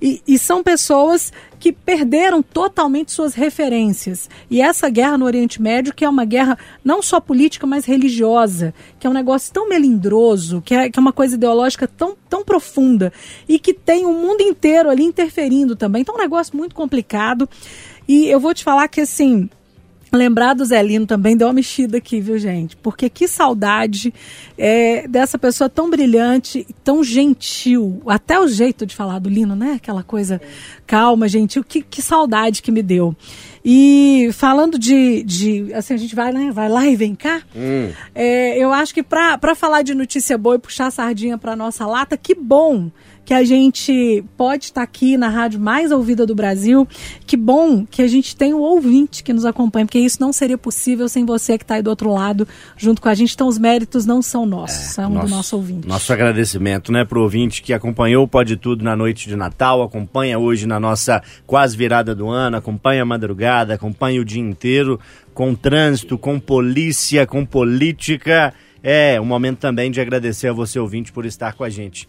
E, e, são pessoas que perderam totalmente suas referências. E essa guerra no Oriente Médio, que é uma guerra não só política, mas religiosa, que é um negócio tão melindroso, que é, que é uma coisa ideológica tão, tão profunda, e que tem o mundo inteiro ali interferindo também. Então é um negócio muito complicado. E eu vou te falar que, assim, Lembrar do Zelino também deu uma mexida aqui, viu, gente? Porque que saudade é, dessa pessoa tão brilhante, tão gentil. Até o jeito de falar do Lino, né? Aquela coisa calma, gentil. Que, que saudade que me deu. E falando de, de. Assim, a gente vai, né? Vai lá e vem cá. Hum. É, eu acho que para falar de notícia boa e puxar a sardinha para nossa lata, que bom que a gente pode estar aqui na rádio mais ouvida do Brasil. Que bom que a gente tem o ouvinte que nos acompanha, porque isso não seria possível sem você que está aí do outro lado junto com a gente. Então os méritos não são nossos, é, são nosso, do nosso ouvinte. Nosso agradecimento, né, para o ouvinte que acompanhou o Pode Tudo na noite de Natal, acompanha hoje na nossa quase virada do ano, acompanha a madrugada, acompanha o dia inteiro com trânsito, com polícia, com política. É um momento também de agradecer a você, ouvinte, por estar com a gente.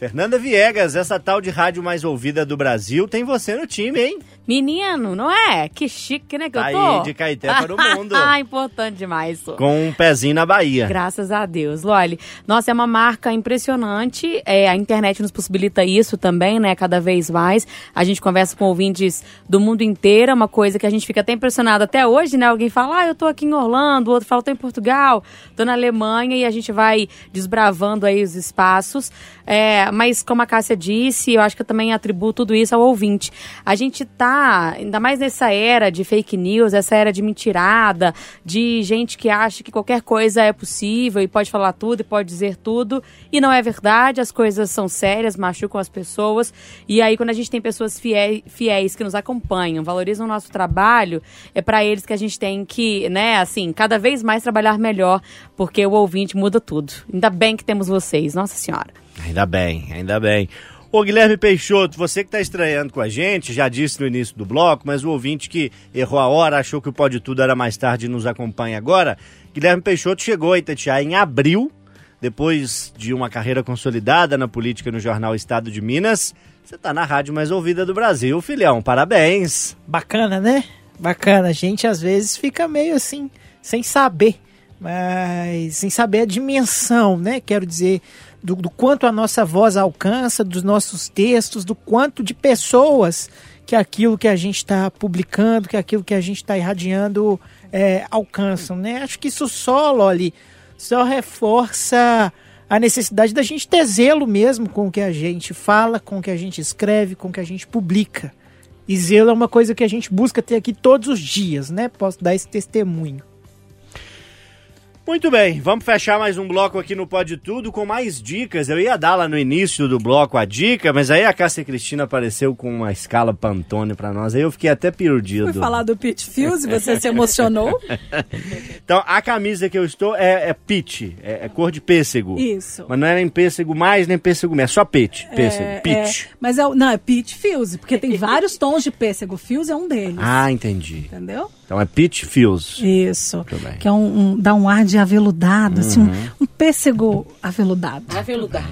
Fernanda Viegas, essa tal de rádio mais ouvida do Brasil, tem você no time, hein? Menino, não é? Que chique, né, que tá eu tô? Aí, de Caeté para o mundo. ah, importante demais. Com um pezinho na Bahia. Graças a Deus. Loli, nossa, é uma marca impressionante. É, a internet nos possibilita isso também, né, cada vez mais. A gente conversa com ouvintes do mundo inteiro, é uma coisa que a gente fica até impressionado até hoje, né? Alguém fala, ah, eu tô aqui em Orlando, o outro fala, tô em Portugal, tô na Alemanha, e a gente vai desbravando aí os espaços. É, mas como a Cássia disse, eu acho que eu também atribuo tudo isso ao ouvinte. A gente tá ainda mais nessa era de fake news, essa era de mentirada, de gente que acha que qualquer coisa é possível e pode falar tudo e pode dizer tudo, e não é verdade, as coisas são sérias, machucam as pessoas, e aí quando a gente tem pessoas fiéis, fiéis que nos acompanham, valorizam o nosso trabalho, é para eles que a gente tem que, né, assim, cada vez mais trabalhar melhor, porque o ouvinte muda tudo. Ainda bem que temos vocês, Nossa Senhora. Ainda bem, ainda bem. Ô Guilherme Peixoto, você que está estranhando com a gente, já disse no início do bloco, mas o ouvinte que errou a hora, achou que o Pode Tudo era mais tarde e nos acompanha agora. Guilherme Peixoto chegou a Itatiaia em abril, depois de uma carreira consolidada na política no jornal Estado de Minas. Você está na rádio mais ouvida do Brasil, filhão. Parabéns. Bacana, né? Bacana. A gente às vezes fica meio assim, sem saber, mas sem saber a dimensão, né? Quero dizer do, do quanto a nossa voz alcança, dos nossos textos, do quanto de pessoas que aquilo que a gente está publicando, que aquilo que a gente está irradiando é, alcançam, né? Acho que isso só, Loli, só reforça a necessidade da gente ter zelo mesmo com o que a gente fala, com o que a gente escreve, com o que a gente publica. E zelo é uma coisa que a gente busca ter aqui todos os dias, né? Posso dar esse testemunho. Muito bem, vamos fechar mais um bloco aqui no Pode Tudo com mais dicas. Eu ia dar lá no início do bloco a dica, mas aí a Cássia Cristina apareceu com uma escala Pantone pra nós. Aí eu fiquei até perdido. Fui falar do Pit Fuse, você se emocionou? Então, a camisa que eu estou é, é é, é cor de pêssego. Isso. Mas não é nem pêssego mais, nem pêssego menos, é só pêssego, É, peach. é, mas é, não, é Pit Fuse, porque tem vários tons de pêssego. Fuse é um deles. Ah, entendi. Entendeu? Então é peach fuse. Isso. Que é um, um- dá um ar de aveludado, assim, Uhum. um, um pêssego aveludado. Aveludado.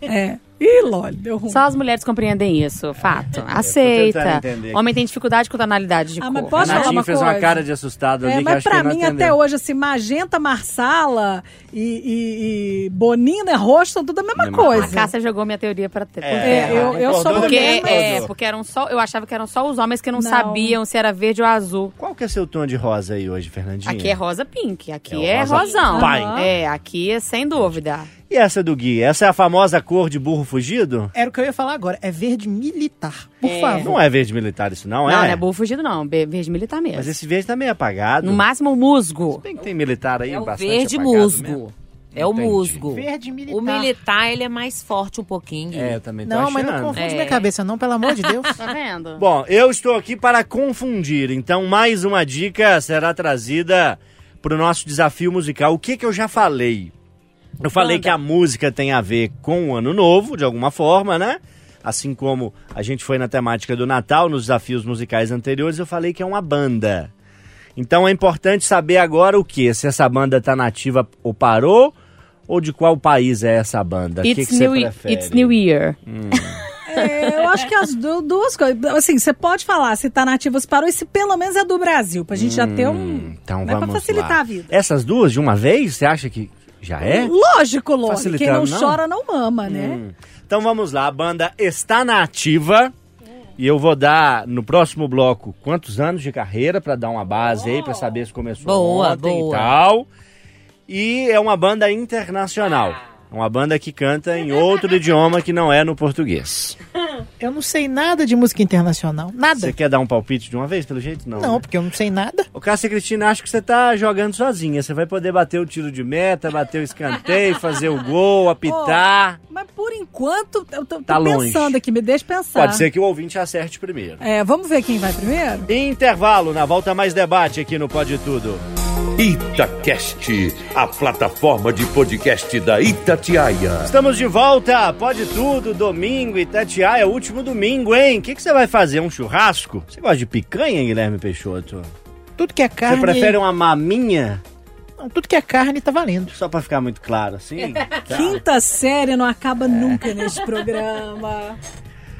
É. Ih, Loli, deu ruim. Só as mulheres compreendem isso, fato. tentando Aceita. Homem tem dificuldade com tonalidade de Ah, cor. mas posso falar uma fez coisa? uma cara de assustado ali É, que mas pra mim, até hoje, assim, magenta, marsala e, e, e bonina, roxo, são tudo a mesma Mesma A coisa. Cássia jogou minha teoria pra ter. É, eu, eu sou Porque, é, porque eram só. Eu achava que eram só os homens que não, Não. sabiam se era verde ou azul. Qual que é seu tom de rosa aí hoje, Fernandinha? Aqui é rosa pink, aqui É é, rosa rosão. pai. É, aqui é sem dúvida. E essa do Gui? Essa é a famosa cor de burro fugido? Era o que eu ia falar agora. É verde militar. Por É. favor. Não é verde militar isso não, Não, é? não é burro fugido, não. Verde militar mesmo. Mas esse verde tá meio apagado. No máximo, musgo. Tem que tem militar aí É o bastante verde musgo. mesmo. É o Entendi. musgo. Verde militar. O militar, ele é mais forte um pouquinho. É, eu também tô Não, mas não achando. confunde É. minha cabeça não, pelo amor de Deus. Tá vendo? Bom, eu estou aqui para confundir, então mais uma dica será trazida para o nosso desafio musical. O que que eu já falei? Eu falei Manda. que a música tem a ver com o ano novo, de alguma forma, né? Assim como a gente foi na temática do Natal, nos desafios musicais anteriores, eu falei que é uma banda. Então é importante saber agora o que? Se essa banda tá nativa ou parou, ou de qual país é essa banda? O que, It's, que você new, prefere? it's New Year. É, eu acho que as du- duas coisas. Assim, você pode falar se tá nativa, se parou, e se pelo menos é do Brasil, pra gente já ter um. Então né, vamos pra facilitar lá. a vida. Essas duas de uma vez, você acha que já é? Lógico, Loli. Quem não, não? chora não mama, né? Então vamos lá, a banda está na ativa. E eu vou dar no próximo bloco quantos anos de carreira pra dar uma base aí pra saber se começou Boa, ontem boa. e tal. E é uma banda internacional. É Uma banda que canta em outro idioma que não é no português. Eu não sei nada de música internacional. Nada. Você quer dar um palpite de uma vez, pelo jeito? Não. Não, né? porque eu não sei nada. O Cássia Cristina, acho que você tá jogando sozinha. Você vai poder bater o tiro de meta, bater o escanteio, fazer o gol, apitar. Mas por enquanto, eu tô, tô Tá longe. pensando aqui, me deixa pensar. Pode ser que o ouvinte acerte primeiro. É, vamos ver quem vai primeiro? Intervalo, na volta mais debate aqui no Pode Tudo. Itacast, a plataforma de podcast da Itatiaia. Estamos de volta, Pode Tudo, domingo, Itatiaia, último domingo, hein? O que, que você vai fazer? Um churrasco? Você gosta de picanha, Guilherme Peixoto? Tudo que é carne. Você prefere uma maminha? Não, tudo que é carne tá valendo. Só pra ficar muito claro, assim? Tá. Quinta série não acaba nunca neste programa.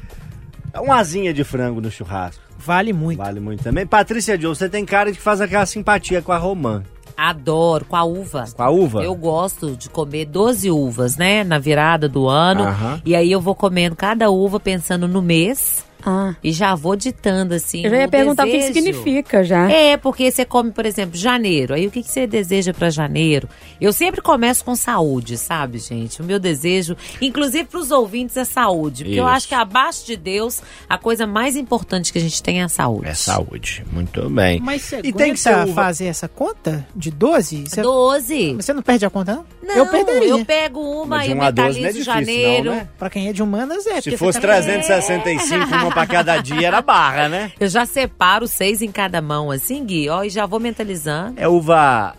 Uma asinha de frango no churrasco. Vale muito. Vale muito também. Patrícia Joe, você tem cara de que faz aquela simpatia com a romã. Adoro, com a uva. Com a uva? Eu gosto de comer 12 uvas, né? Na virada do ano. Aham. E aí eu vou comendo cada uva pensando no mês. Ah. E já vou ditando, assim. Eu já ia perguntar o que desejo. significa já. É, porque você come, por exemplo, janeiro. Aí o que, que você deseja pra janeiro? Eu sempre começo com saúde, sabe, gente? O meu desejo, inclusive pros ouvintes, é saúde. Porque eu Isso. acho que abaixo de Deus, a coisa mais importante que a gente tem é a saúde. É saúde. Muito bem. Mas E tem que uva- fazer essa conta de 12? Você, 12. você não perde a conta, não? Não, eu perderia. eu pego uma e eu um a 12 não é difícil, janeiro. não, né? Pra quem é de humanas, é. Se fosse tá- 365, uma pra cada dia, era barra, né? Eu já separo seis em cada mão, assim, Gui, ó, e já vou mentalizando. É uva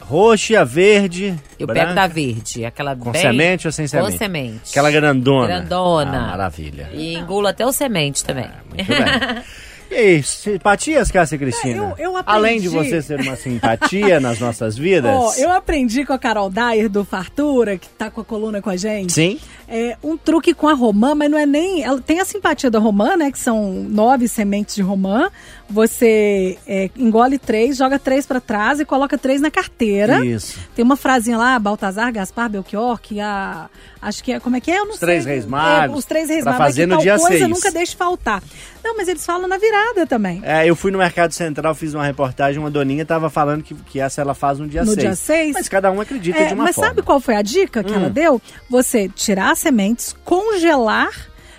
roxa, verde, Eu branca, pego da verde, aquela com bem... semente ou sem semente? Com semente. Aquela grandona. Grandona. Ah, maravilha. E engulo até o semente também. Muito bem. E aí, simpatias, Cássia Cristina? É, eu- eu aprendi. Além de você ser uma simpatia nas nossas vidas. Ó, eu aprendi com a Carol Dyer do Fartura, que tá com a coluna com a gente. Sim. É um truque com a romã, mas não é nem. Ela tem a simpatia da romã, né? Que são nove sementes de romã. Você é, engole três, joga três para trás e coloca três na carteira. Isso. Tem uma frasinha lá, Baltazar, Gaspar, Belchior, que a. Acho que é. Como é que é? Eu não Os sei. três reis magos, É, os três reis pra magos. fazer é que no tal dia coisa seis. nunca deixe faltar. Não, mas eles falam na virada também. É, eu fui no Mercado Central, fiz uma reportagem, uma doninha tava falando que, que essa ela faz no dia No 6. dia seis? Mas cada um acredita É, de uma mas forma. sabe qual foi a dica que Hum. ela deu? Você tirar as sementes, congelar.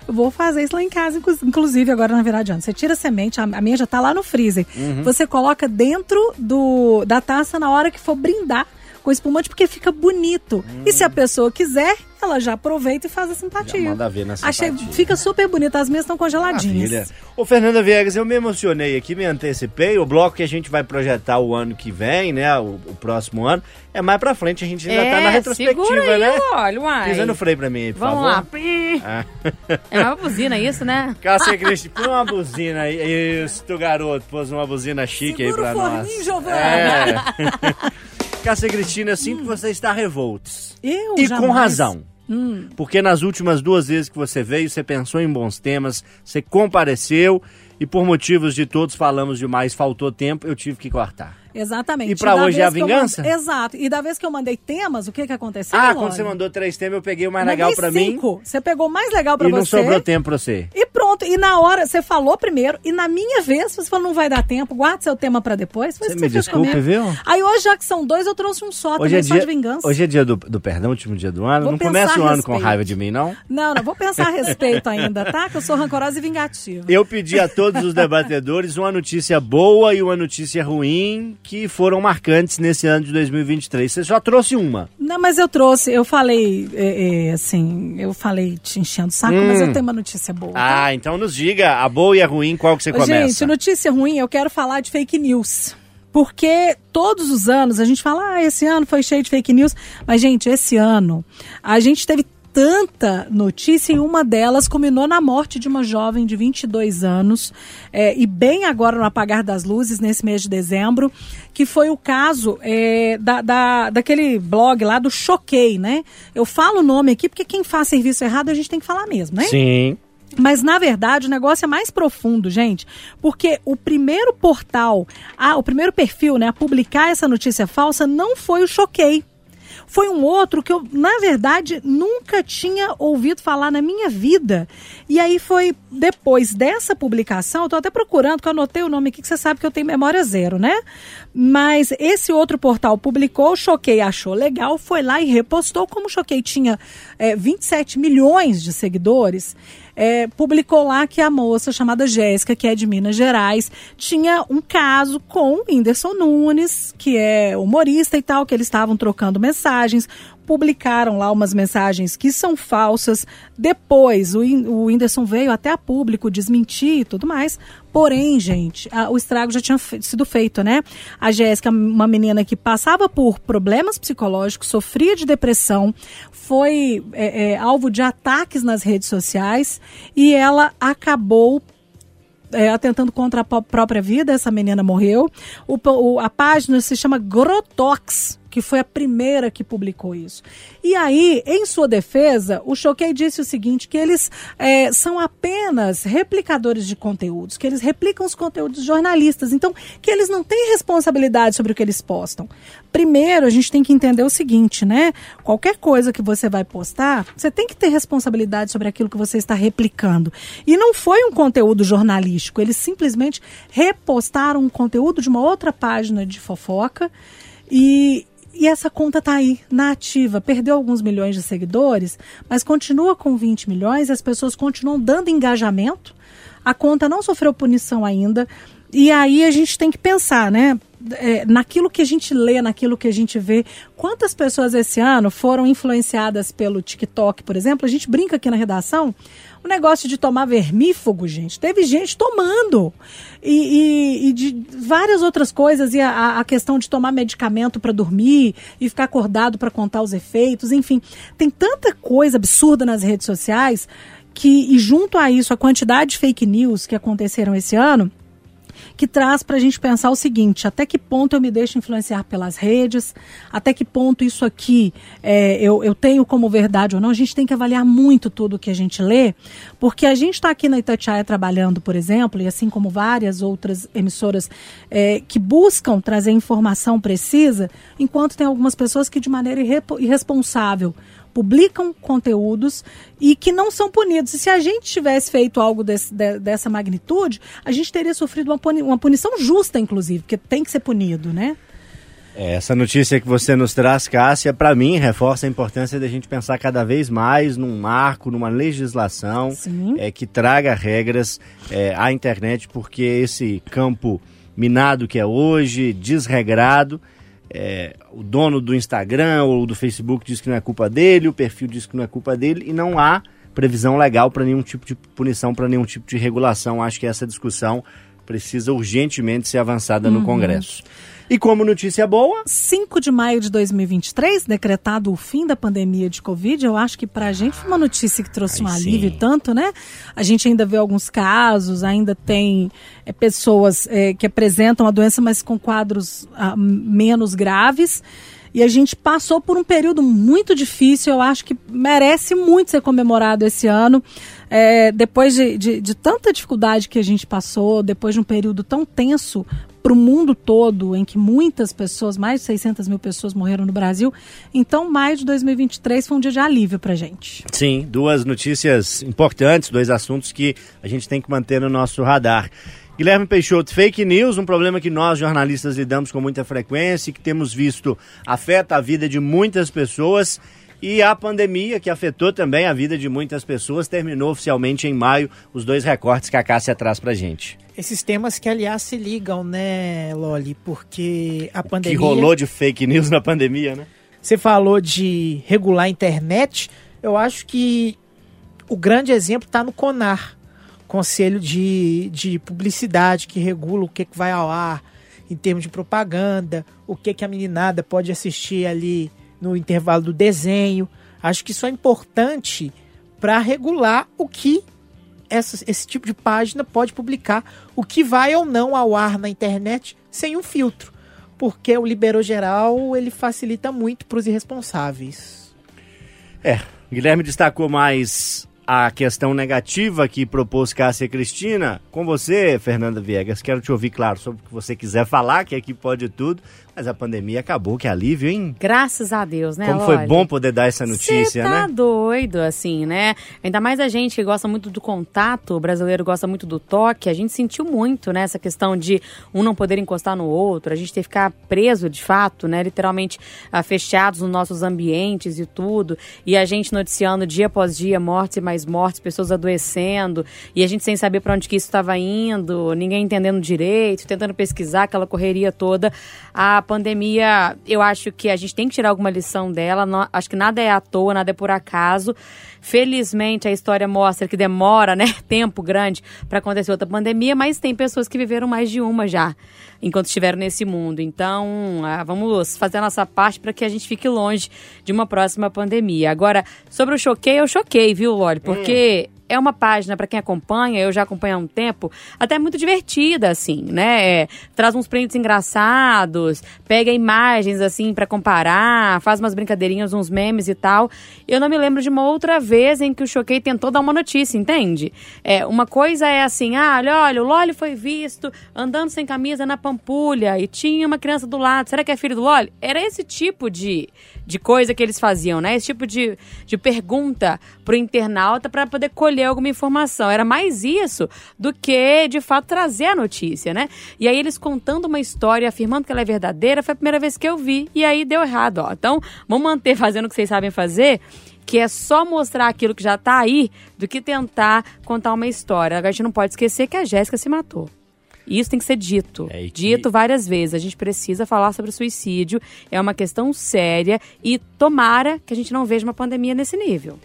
Eu vou fazer isso lá em casa, inclu- inclusive agora na virada de ano. Você tira a semente, a, minha já tá lá no freezer. Uhum. Você coloca dentro do, da taça na hora que for brindar com espumante, porque fica bonito. E se a pessoa quiser, ela já aproveita e faz a simpatia. Hum. Já manda ver na Achei, simpatia. fica super bonito. As minhas estão congeladinhas. Maravilha. Ô, Fernanda Viegas, eu me emocionei aqui, me antecipei. O bloco que a gente vai projetar o ano que vem, né? O, o próximo ano. É mais pra frente, a gente ainda tá na retrospectiva, segura aí, né? olha, uai. Pisa no freio pra mim, aí, por Vamos favor. lá. Ah. É uma buzina isso, né? Cássia Cristi, põe uma buzina aí. Isso, tu garoto, pôs uma buzina chique Segura aí o pra forninho, nós. Giovana. É. Cássia Cristina, sinto que você está revoltos. Eu E jamais. com razão. Hum. Porque nas últimas duas vezes que você veio, você pensou em bons temas, você compareceu e por motivos de todos falamos demais, faltou tempo, eu tive que cortar. Exatamente. E pra da hoje é a vingança? mand- Exato. E da vez que eu mandei temas, o que que aconteceu? ah, quando você mandou três temas, eu peguei o mais Mandei legal pra mim cinco. Você pegou o mais legal pra e não você. sobrou tempo pra você. E pronto. E na hora, você falou primeiro, e na minha vez, você falou, não vai dar tempo, guarda seu tema pra depois. Foi Você me desculpe, viu? Aí hoje, já que são dois, eu trouxe um só Hoje é, só dia, de vingança. hoje é dia do, do perdão, último dia do ano. Vou não começa o ano com raiva de mim, não? Não, não, vou pensar a respeito ainda, tá? Que eu sou rancorosa e vingativa. Eu pedi a todos os debatedores uma notícia boa e uma notícia ruim que foram marcantes nesse ano de 2023. Você só trouxe uma. Não, mas eu trouxe, eu falei, é, é, assim, eu falei te enchendo o saco, Hum. mas eu tenho uma notícia boa. tá? Ah, então nos diga a boa e a ruim, qual que você começa? Gente, notícia ruim, eu quero falar de fake news. Porque todos os anos a gente fala, ah, esse ano foi cheio de fake news. Mas, gente, esse ano a gente teve tanta notícia e uma delas culminou na morte de uma jovem de 22 anos, é, e bem agora no apagar das luzes, nesse mês de dezembro, que foi o caso é, da, da, daquele blog lá do Choquei, né? Eu falo o nome aqui porque quem faz serviço errado a gente tem que falar mesmo, né? Sim. Mas, na verdade, o negócio é mais profundo, gente, porque o primeiro portal, a, o primeiro perfil né, a publicar essa notícia falsa não foi o Choquei. Foi um outro que eu, na verdade, nunca tinha ouvido falar na minha vida. E aí foi depois dessa publicação, eu tô até procurando, porque eu anotei o nome aqui, que você sabe que eu tenho memória zero, né? Mas esse outro portal publicou, Choquei achou legal, foi lá e repostou. Como Choquei tinha é, 27 milhões de seguidores, é, publicou lá que a moça chamada Jéssica, que é de Minas Gerais, tinha um caso com o Whindersson Nunes, que é humorista e tal, que eles estavam trocando mensagens, publicaram lá umas mensagens que são falsas. Depois, o, o Whindersson veio até a público desmentir e tudo mais. Porém, gente, a- o estrago já tinha sido feito, né? A Jéssica, uma menina que passava por problemas psicológicos, sofria de depressão, foi é, é, alvo de ataques nas redes sociais e ela acabou é, atentando contra a própria vida, essa menina morreu. O o- a página se chama Grotox, que foi a primeira que publicou isso. E aí, em sua defesa, o Choquei disse o seguinte, que eles é, são apenas replicadores de conteúdos, que eles replicam os conteúdos dos jornalistas, então, que eles não têm responsabilidade sobre o que eles postam. Primeiro, a gente tem que entender o seguinte, né? Qualquer coisa que você vai postar, você tem que ter responsabilidade sobre aquilo que você está replicando. E não foi um conteúdo jornalístico, eles simplesmente repostaram um conteúdo de uma outra página de fofoca e, e essa conta tá aí, na ativa. Perdeu alguns milhões de seguidores, mas continua com 20 milhões as pessoas continuam dando engajamento. A conta não sofreu punição ainda. E aí a gente tem que pensar, né? É, naquilo que a gente lê, naquilo que a gente vê. Quantas pessoas esse ano foram influenciadas pelo TikTok, por exemplo? A gente brinca aqui na redação. O negócio de tomar vermífugo, gente. Teve gente tomando. E, e- e de várias outras coisas. E a, a questão de tomar medicamento para dormir e ficar acordado para contar os efeitos. Enfim, tem tanta coisa absurda nas redes sociais que, e junto a isso, a quantidade de fake news que aconteceram esse ano que traz para a gente pensar o seguinte: até que ponto eu me deixo influenciar pelas redes, até que ponto isso aqui é, eu, eu tenho como verdade ou não. A gente tem que avaliar muito tudo que a gente lê, porque a gente está aqui na Itatiaia trabalhando, por exemplo, e assim como várias outras emissoras é, que buscam trazer informação precisa, enquanto tem algumas pessoas que de maneira irresponsável publicam conteúdos e que não são punidos. E se a gente tivesse feito algo desse, de, dessa magnitude, a gente teria sofrido uma, puni uma punição justa, inclusive, porque tem que ser punido, né? É, essa notícia que você nos traz, Cássia, para mim reforça a importância da gente pensar cada vez mais num marco, numa legislação é, que traga regras é, à internet, porque esse campo minado que é hoje, desregrado, é, o dono do Instagram ou do Facebook diz que não é culpa dele, o perfil diz que não é culpa dele e não há previsão legal para nenhum tipo de punição, para nenhum tipo de regulação. Acho que essa discussão precisa urgentemente ser avançada uhum. no Congresso. E como notícia boa? 5 de maio de 2023, decretado o fim da pandemia de Covid, eu acho que para a gente foi uma notícia que trouxe Ai, um alívio sim. tanto, né? A gente ainda vê alguns casos, ainda tem é, pessoas é, que apresentam a doença, mas com quadros ah, menos graves. E a gente passou por um período muito difícil, eu acho que merece muito ser comemorado esse ano. É, depois de, de, de, tanta dificuldade que a gente passou, depois de um período tão tenso para o mundo todo, em que muitas pessoas, mais de 600 mil pessoas morreram no Brasil. Então, maio de 2023 foi um dia de alívio para gente. Sim, duas notícias importantes, dois assuntos que a gente tem que manter no nosso radar. Guilherme Peixoto, fake news, um problema que nós jornalistas lidamos com muita frequência e que temos visto afeta a vida de muitas pessoas. E a pandemia, que afetou também a vida de muitas pessoas, terminou oficialmente em maio. Os dois recortes que a Cássia traz pra gente. Esses temas que, aliás, se ligam, né, Loli? Porque a pandemia. Que rolou de fake news na pandemia, né? Você falou de regular a internet. Eu acho que o grande exemplo está no CONAR conselho de, de publicidade que regula o que, que vai ao ar em termos de propaganda, o que, que a meninada pode assistir ali no intervalo do desenho. Acho que isso é importante para regular o que essa, esse tipo de página pode publicar, o que vai ou não ao ar na internet sem um filtro, porque o liberou geral ele facilita muito para os irresponsáveis. É, Guilherme destacou mais a questão negativa que propôs Cássia Cristina. Com você, Fernanda Viegas, quero te ouvir, claro, sobre o que você quiser falar, que aqui pode tudo. Mas a pandemia acabou, que alívio, hein? Graças a Deus, né? Como foi bom poder dar essa notícia, tá né? tá doido, assim, né? Ainda mais a gente que gosta muito do contato, o brasileiro gosta muito do toque, a gente sentiu muito, né? Essa questão de um não poder encostar no outro, a gente ter que ficar preso, de fato, né? Literalmente uh, fechados nos nossos ambientes e tudo. E a gente noticiando dia após dia mortes e mais mortes, pessoas adoecendo, e a gente sem saber para onde que isso estava indo, ninguém entendendo direito, tentando pesquisar aquela correria toda. A pandemia, eu acho que a gente tem que tirar alguma lição dela. Não, acho que nada é à toa, nada é por acaso. Felizmente a história mostra que demora, né, tempo grande para acontecer outra pandemia, mas tem pessoas que viveram mais de uma já enquanto estiveram nesse mundo. Então, ah, vamos fazer a nossa parte para que a gente fique longe de uma próxima pandemia. Agora, sobre o choquei, eu choquei, viu, Loli? Porque hum é uma página, para quem acompanha, eu já acompanho há um tempo, até muito divertida, assim, né? É, traz uns prints engraçados, pega imagens, assim, para comparar, faz umas brincadeirinhas, uns memes e tal. Eu não me lembro de uma outra vez em que o Choquei tentou dar uma notícia, entende? É, uma coisa é assim, ah, olha, olha, o Loli foi visto andando sem camisa na Pampulha e tinha uma criança do lado, será que é filho do Loli? Era esse tipo de, de coisa que eles faziam, né? Esse tipo de, de pergunta pro internauta para poder colher alguma informação. Era mais isso do que, de fato, trazer a notícia, né? E aí eles contando uma história, afirmando que ela é verdadeira, foi a primeira vez que eu vi. E aí deu errado, ó. Então, vamos manter fazendo o que vocês sabem fazer que é só mostrar aquilo que já está aí do que tentar contar uma história. Agora, a gente não pode esquecer que a Jéssica se matou. Isso tem que ser dito. É que... Dito várias vezes. A gente precisa falar sobre suicídio. É uma questão séria e tomara que a gente não veja uma pandemia nesse nível.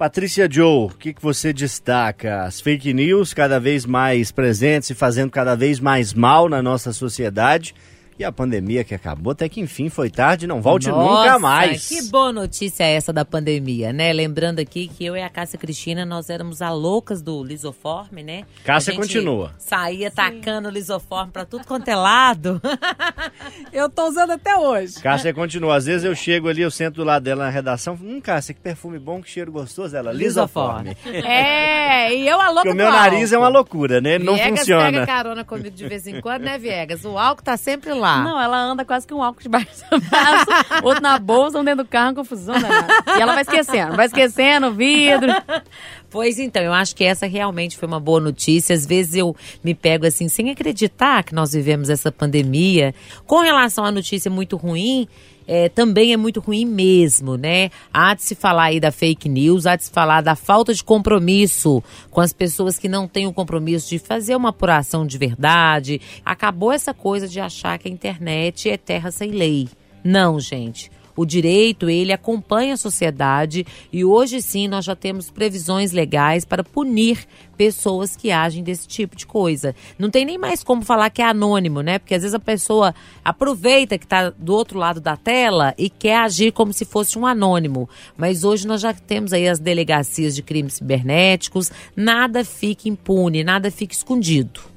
Patrícia Joe, o que, que você destaca? As fake news cada vez mais presentes e fazendo cada vez mais mal na nossa sociedade E a pandemia que acabou, até que enfim foi tarde, não volte Nossa, nunca mais. Que boa notícia é essa da pandemia, né? Lembrando aqui que eu e a Cássia Cristina, nós éramos a loucas do lisoforme, né? Cássia A gente continua. Saía tacando lisoforme pra tudo quanto é lado. Eu tô usando até hoje. Cássia continua. Às vezes eu chego ali, eu sento do lado dela na redação. Hum, Cássia, que perfume bom, que cheiro gostoso. Ela, lisoforme. É, e eu a louca Porque o meu nariz é álcool. uma loucura, né? Ele não Viegas funciona. pega carona comigo de vez em quando, né, Viegas? O álcool tá sempre lá. Não, ela anda quase que um álcool debaixo do braço, outro na bolsa, um dentro do carro, confusão, né? E ela vai esquecendo, vai esquecendo o vidro. Pois então, eu acho que essa realmente foi uma boa notícia. Às vezes eu me pego assim, sem acreditar que nós vivemos essa pandemia. Com relação à notícia muito ruim, é, também é muito ruim mesmo, né? Há de se falar aí da fake news, há de se falar da falta de compromisso com as pessoas que não têm o compromisso de fazer uma apuração de verdade. Acabou essa coisa de achar que a internet é terra sem lei. Não, gente. O direito, ele acompanha a sociedade e hoje sim nós já temos previsões legais para punir pessoas que agem desse tipo de coisa. Não tem nem mais como falar que é anônimo, né? Porque às vezes a pessoa aproveita que está do outro lado da tela e quer agir como se fosse um anônimo. Mas hoje nós já temos aí as delegacias de crimes cibernéticos, nada fica impune, nada fica escondido.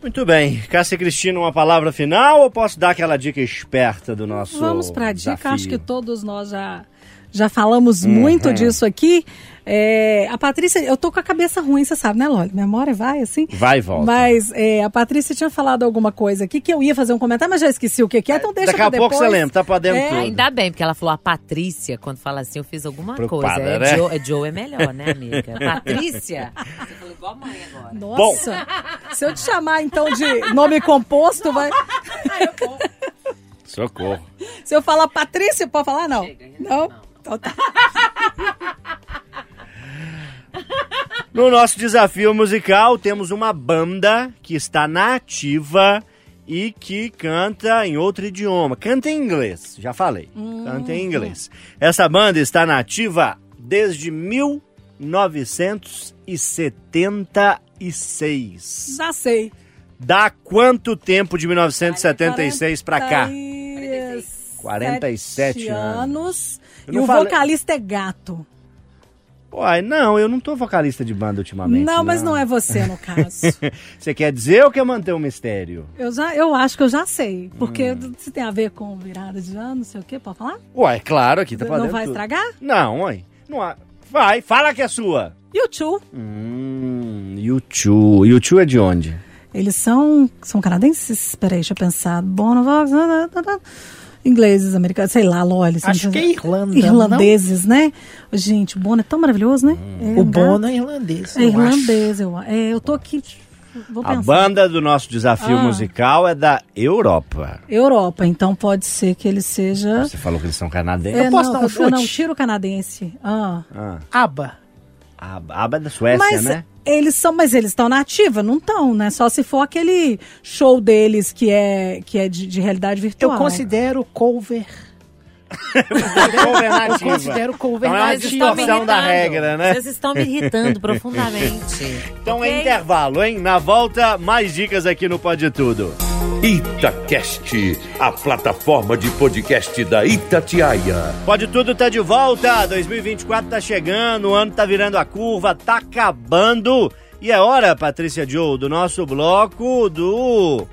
Muito bem. Cássia Cristina, uma palavra final ou posso dar aquela dica esperta do nosso Vamos pra dica. desafio? Acho que todos nós já, já falamos Uhum. muito disso aqui. É, a Patrícia, eu tô com a cabeça ruim, você sabe, né, Loli? Memória vai assim. Vai e volta. Mas é, a Patrícia tinha falado alguma coisa aqui que eu ia fazer um comentário, mas já esqueci o que, que é, então deixa Daqui a pra pouco depois. você lembra, tá podendo É, tudo. Ainda bem, porque ela falou a Patrícia, quando fala assim, eu fiz alguma Preocupada, coisa. É, né? Joe, é Joe é melhor, né, amiga? Patrícia? Você falou igual a mãe agora. Nossa, se eu te chamar então de nome composto, vai. Socorro. Se eu falar Patrícia, pode falar não? não? Então tá. No nosso desafio musical, temos uma banda que está na ativa e que canta em outro idioma. Canta em inglês, já falei. Canta em inglês. Essa banda está na ativa desde 1976. Já sei. Dá quanto tempo de 1976 pra cá? 47 47 anos. Eu E não o falei- vocalista é gato. Uai, não, eu não tô vocalista de banda ultimamente. Não, mas não é você, no caso. Você quer dizer ou quer manter o mistério? eu, já, eu acho que eu já sei. Porque Hum. se tem a ver com virada de ano, não sei o quê, pode falar? Uai, claro, aqui tá não podendo vai tudo. estragar? Não, uai. Não há. Vai, fala que é sua. YouTube. Hum, YouTube. YouTube é de onde? Eles são, são canadenses? Peraí, deixa eu pensar. Bonovox, ingleses, americanos, sei lá, Loli. Acho que é Irlanda, Irlandeses, né? Gente, o Bono é tão maravilhoso, né? É O Bono é irlandês. É eu acho. irlandês, eu, é, eu tô aqui, A banda do nosso desafio Ah. musical é da Europa. Europa, então pode ser que ele seja... Você falou que eles são canadenses. É, posso não, dar um eu- não, tiro canadense. Ah. Ah, ABBA. a a aba é da Suécia, mas né? Eles são, mas eles estão na ativa? Não estão, né? Só se for aquele show deles que é, que é de, de realidade Eu virtual. considero cover. Eu considero cover Então é uma estão me distorção da regra, né? Vocês estão me irritando profundamente. Então é Ok? intervalo, hein? Na volta, mais dicas aqui no Pode Tudo. Itacast, a plataforma de podcast da Itatiaia. Pode Tudo tá de volta, 2024 tá chegando, o ano tá virando a curva, tá acabando. E é hora, Patrícia Joe, do nosso bloco do.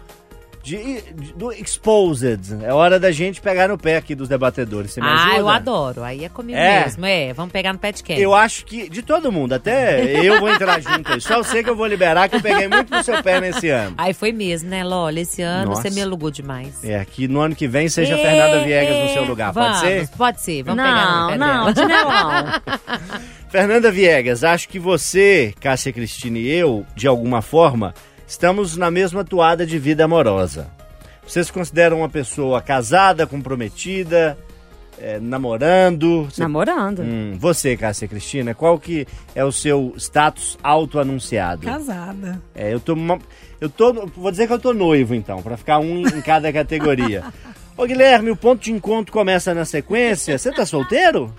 De- do Exposed. É hora da gente pegar no pé aqui dos debatedores. Você me Ah, ajuda? eu adoro. Aí é comigo É? mesmo. É, vamos pegar no pé de quem? Eu acho que de todo mundo, até eu vou entrar junto aí. Só eu sei que eu vou liberar, que eu peguei muito no seu pé nesse ano. Aí foi mesmo, né, Lola? Esse ano Nossa. você me alugou demais. É, que no ano que vem seja a É, Fernanda Viegas no seu lugar, Vamos, pode ser? Pode ser, vamos pegar Não, no pé não, dela. de melão. Fernanda Viegas, acho que você, Cássia Cristina e eu, de alguma forma, estamos na mesma toada de vida amorosa. Você se considera uma pessoa casada, comprometida, é, namorando? Você- Namorando. Hum, você, Cássia Cristina, qual que é o seu status auto-anunciado? Casada. É, eu tô, uma- eu tô, vou dizer que eu tô noivo então, pra ficar um em cada categoria. Ô Guilherme, o ponto de encontro começa na sequência. Você tá solteiro?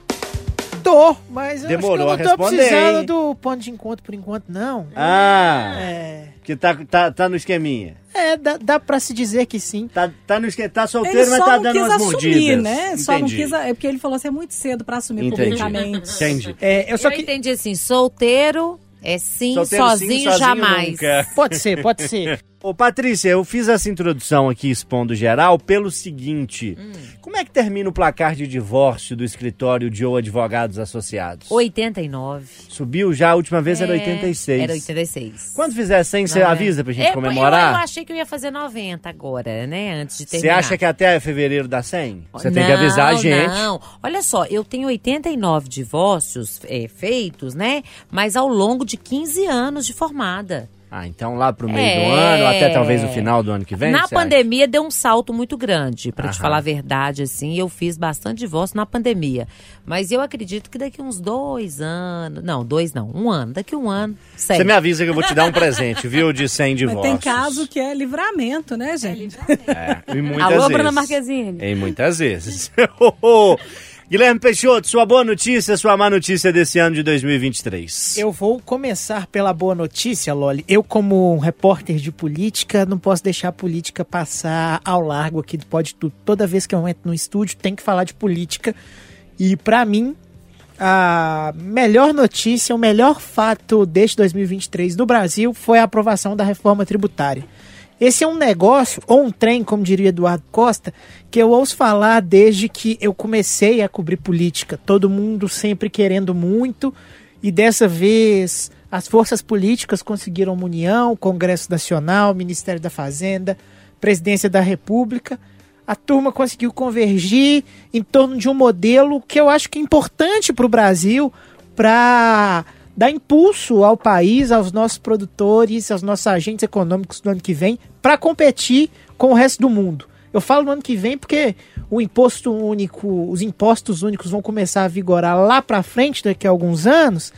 Tô. Tô, mas eu Demorou acho que eu a não tô responder, precisando hein? do ponto de encontro por enquanto, não. Ah, É, que tá, tá, tá no esqueminha. é dá, dá pra se dizer que sim. Tá, tá, no esque... tá solteiro, Ele mas tá dando umas assumir, mordidas. né? Só não Entendi. quis. É porque ele falou assim: é muito cedo pra assumir Entendi. publicamente. Entendi. É, eu só Eu que... entendi assim, solteiro é sim, Solteiro sim, sozinho, sozinho jamais. nunca. Pode ser, pode ser. Ô, Patrícia, eu fiz essa introdução aqui expondo geral pelo seguinte: Hum. como é que termina o placar de divórcio do escritório de ou advogados associados? 89. Subiu já, a última vez era É, 86. Era 86. Quando fizer 100, você Não, é. avisa pra gente Eu- Eu, comemorar? achei que eu ia fazer 90 agora, né? Antes de Você terminar. acha que até fevereiro dá 100? Você tem que Não, avisar a gente. Não, olha só, eu tenho 89 divórcios é, feitos, né? Mas ao longo de 15 anos de formada. Ah, então lá pro meio É. do ano, até talvez o final do ano que vem? na pandemia deu um salto muito grande, pra te falar a verdade, assim. Eu fiz bastante divórcio na pandemia. Mas eu acredito que daqui uns dois anos. Não, dois não, um ano. Daqui um ano, acha? sério. Você me avisa que eu vou te dar um presente, viu? De 100 Mas divórcios. tem caso que é livramento, né, gente? É, e muitas Alô, vezes. Bruna Marquezine. Em muitas vezes. Guilherme Peixoto, sua boa notícia, sua má notícia desse ano de 2023. Eu vou começar pela boa notícia, Loli. Eu, como um repórter de política, não posso deixar a política passar ao largo aqui do Pode Tudo. Toda vez que eu entro no estúdio, tem que falar de política. E, pra mim, a melhor notícia, o melhor fato deste 2023 do Brasil foi a aprovação da reforma tributária. Esse é um negócio, ou um trem, como diria Eduardo Costa, que eu ouço falar desde que eu comecei a cobrir política. Todo mundo sempre querendo muito, e dessa vez as forças políticas conseguiram uma união, Congresso Nacional, Ministério da Fazenda, Presidência da República. A turma conseguiu convergir em torno de um modelo que eu acho que é importante para o Brasil, para dar impulso ao país, aos nossos produtores, aos nossos agentes econômicos do ano que vem, para competir com o resto do mundo. Eu falo no ano que vem porque o imposto único, os impostos únicos vão começar a vigorar lá para frente daqui a alguns anos,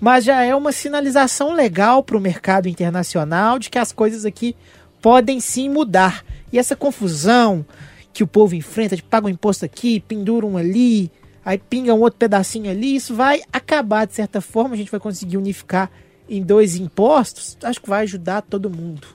mas já é uma sinalização legal para o mercado internacional de que as coisas aqui podem sim mudar. E essa confusão que o povo enfrenta, de paga um imposto aqui, pendura um ali, aí pinga um outro pedacinho ali, isso vai acabar de certa forma, a gente vai conseguir unificar em dois impostos, acho que vai ajudar todo mundo.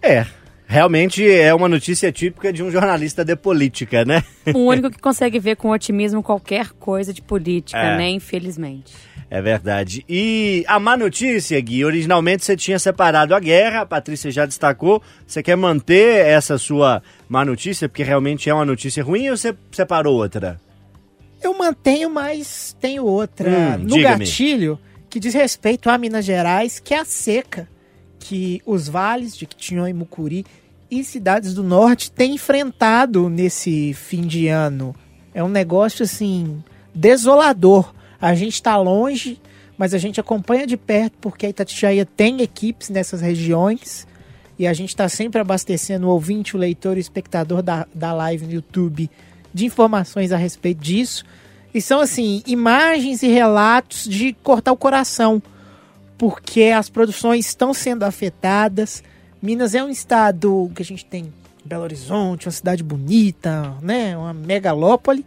É, realmente é uma notícia típica de um jornalista de política, né? O único que consegue ver com otimismo qualquer coisa de política, É. né? Infelizmente. É verdade. E a má notícia, Gui, originalmente você tinha separado a guerra, a Patrícia já destacou. Você quer manter essa sua má notícia, porque realmente é uma notícia ruim, ou você separou outra? Eu mantenho, mas tenho outra Hum, no gatilho que diz respeito a Minas Gerais, que é a seca que os vales de Quitinhonha e Mucuri e cidades do norte têm enfrentado nesse fim de ano. É um negócio assim desolador. A gente está longe, mas a gente acompanha de perto porque a Itatiaia tem equipes nessas regiões e a gente está sempre abastecendo o ouvinte, o leitor e o espectador da, da live no YouTube de informações a respeito disso. E são, assim, imagens e relatos de cortar o coração, porque as produções estão sendo afetadas. Minas é um estado que a gente tem Belo Horizonte, uma cidade bonita, né, uma megalópole.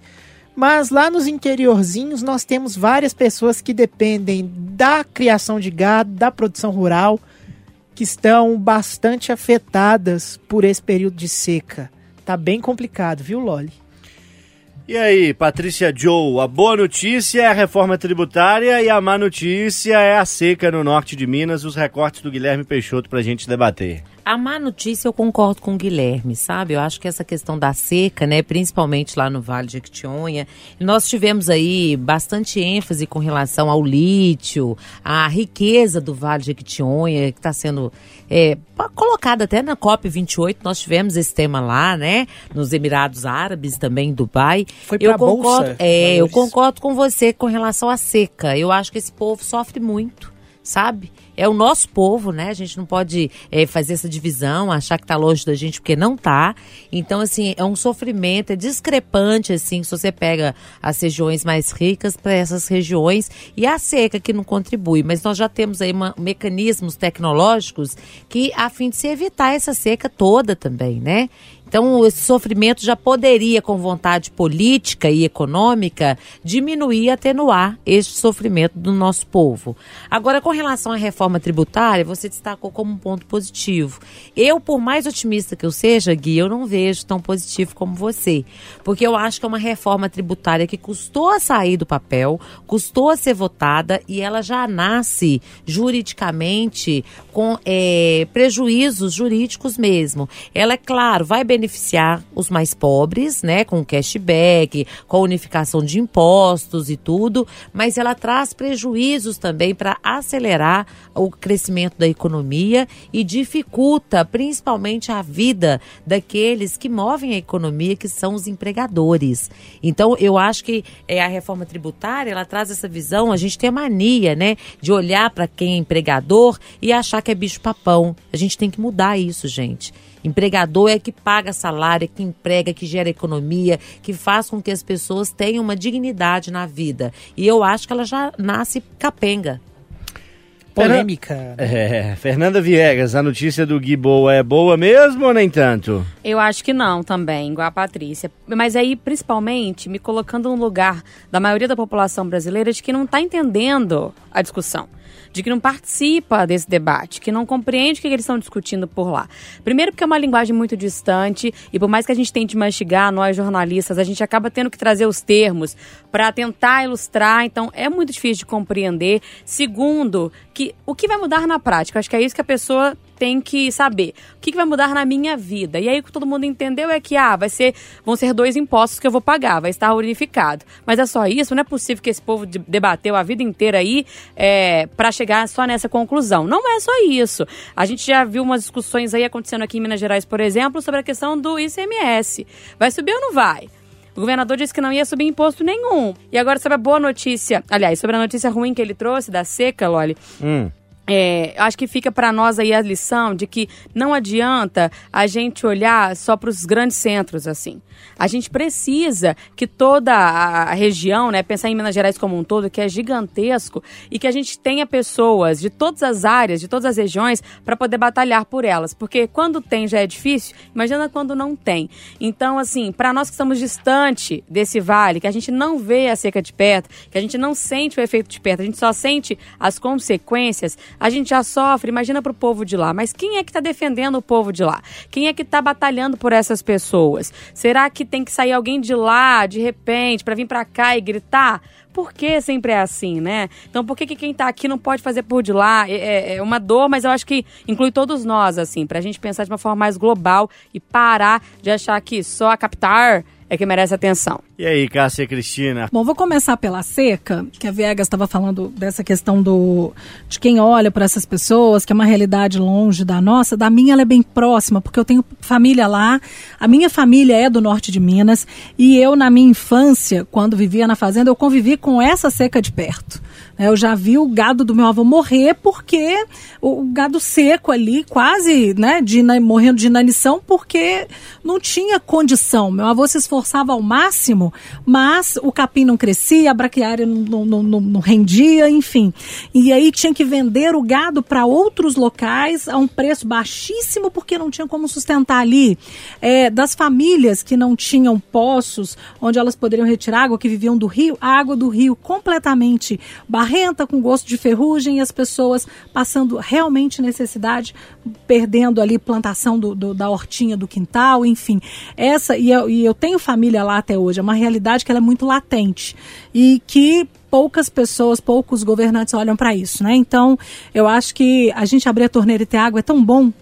Mas lá nos interiorzinhos nós temos várias pessoas que dependem da criação de gado, da produção rural, que estão bastante afetadas por esse período de seca. Tá bem complicado, viu, Loli? E aí, Patrícia Joe, a boa notícia é a reforma tributária e a má notícia é a seca no norte de Minas, os recortes do Guilherme Peixoto pra gente debater. A má notícia eu concordo com o Guilherme, sabe? Eu acho que essa questão da seca, né, principalmente lá no Vale de Jequitinhonha, nós tivemos aí bastante ênfase com relação ao lítio, à riqueza do Vale de Jequitinhonha, que está sendo é, colocada até na COP28, nós tivemos esse tema lá, né, nos Emirados Árabes, também em Dubai. Foi eu pra Bolsa concordo, de é, eu concordo com você com relação à seca. Eu acho que esse povo sofre muito sabe? É o nosso povo, né? A gente não pode é, fazer essa divisão, achar que tá longe da gente, porque não tá. Então, assim, é um sofrimento, é discrepante, assim, se você pega as regiões mais ricas para essas regiões e a seca que não contribui. Mas nós já temos aí uma- mecanismos tecnológicos que, a fim de se evitar essa seca toda também, né? Então, esse sofrimento já poderia, com vontade política e econômica, diminuir e atenuar este sofrimento do nosso povo. Agora, com relação à reforma tributária, você destacou como um ponto positivo. Eu, por mais otimista que eu seja, Gui, eu não vejo tão positivo como você. Porque eu acho que é uma reforma tributária que custou a sair do papel, custou a ser votada e ela já nasce juridicamente com é, prejuízos jurídicos mesmo. Ela, é claro, vai beneficiar os mais pobres, né, com cashback, com a unificação de impostos e tudo, mas ela traz prejuízos também para acelerar o crescimento da economia e dificulta principalmente a vida daqueles que movem a economia, que são os empregadores. Então, eu acho que é, a reforma tributária, ela traz essa visão, a gente tem a mania, né, de olhar para quem é empregador e achar que é bicho papão. A gente tem que mudar isso, gente. Empregador é que paga salário, é que emprega, que gera economia, que faz com que as pessoas tenham uma dignidade na vida. E eu acho que ela já nasce capenga. Polêmica. É, Fernanda Viegas, a notícia do Gui Boa é boa mesmo ou nem tanto? Eu acho que não também, igual a Patrícia. Mas aí, principalmente, me colocando no lugar da maioria da população brasileira de que não está entendendo a discussão de que não participa desse debate, que não compreende o que eles estão discutindo por lá. Primeiro, porque é uma linguagem muito distante e por mais que a gente tente mastigar, nós jornalistas, a gente acaba tendo que trazer os termos para tentar ilustrar, então é muito difícil de compreender. Segundo, que o que vai mudar na prática? Acho que é isso que a pessoa tem que saber. O que, que, vai mudar na minha vida? E aí o que todo mundo entendeu é que ah, vai ser, vão ser dois impostos que eu vou pagar, vai estar unificado. Mas é só isso? Não é possível que esse povo debateu a vida inteira aí é, para chegar só nessa conclusão. Não é só isso. A gente já viu umas discussões aí acontecendo aqui em Minas Gerais, por exemplo, sobre a questão do ICMS. Vai subir ou não vai? O governador disse que não ia subir imposto nenhum. E agora, sobre a boa notícia, aliás, sobre a notícia ruim que ele trouxe da seca, Loli. Hum. É, acho que fica para nós aí a lição de que não adianta a gente olhar só para os grandes centros assim. A gente precisa que toda a região, né, pensar em Minas Gerais como um todo, que é gigantesco, e que a gente tenha pessoas de todas as áreas, de todas as regiões, para poder batalhar por elas. Porque quando tem já é difícil, imagina quando não tem. Então, assim, para nós que estamos distante desse vale, que a gente não vê a seca de perto, que a gente não sente o efeito de perto, a gente só sente as consequências, a gente já sofre, imagina para o povo de lá. Mas quem é que está defendendo o povo de lá? Quem é que está batalhando por essas pessoas? Será que tem que sair alguém de lá, de repente, para vir para cá e gritar? Por que sempre é assim, né? Então, por que, que quem está aqui não pode fazer por de lá? É, é, é, uma dor, mas eu acho que inclui todos nós, assim, para a gente pensar de uma forma mais global e parar de achar que só a capital é que merece atenção. E aí, Cássia Cristina? Bom, vou começar pela seca, que a Viegas estava falando dessa questão do de quem olha para essas pessoas, que é uma realidade longe da nossa. Da minha, ela é bem próxima, porque eu tenho família lá. A minha família é do norte de Minas e eu, na minha infância, quando vivia na fazenda, eu convivi com essa seca de perto. Né, eu já vi o gado do meu avô morrer porque o gado seco ali, quase, né, de, morrendo de inanição, porque não tinha condição. Meu avô se esforçava ao máximo, mas o capim não crescia, a braquiária não, não, não, não rendia, enfim. E aí tinha que vender o gado para outros locais a um preço baixíssimo porque não tinha como sustentar ali. É, das famílias que não tinham poços onde elas poderiam retirar água, que viviam do rio, a água do rio completamente barrenta, com gosto de ferrugem, e as pessoas passando realmente necessidade, perdendo ali plantação do, do, da hortinha do quintal, enfim. Essa, e eu, e eu tenho família lá até hoje, é uma realidade que ela é muito latente e que poucas pessoas, poucos governantes olham para isso, né? Então, eu acho que a gente abrir a torneira e ter água é tão bom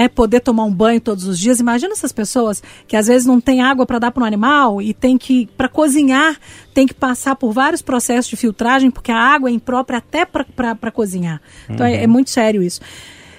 né, poder tomar um banho todos os dias. Imagina essas pessoas que às vezes não tem água para dar para um animal e tem que, para cozinhar, tem que passar por vários processos de filtragem, porque a água é imprópria até para cozinhar. Então uhum. é, é muito sério isso.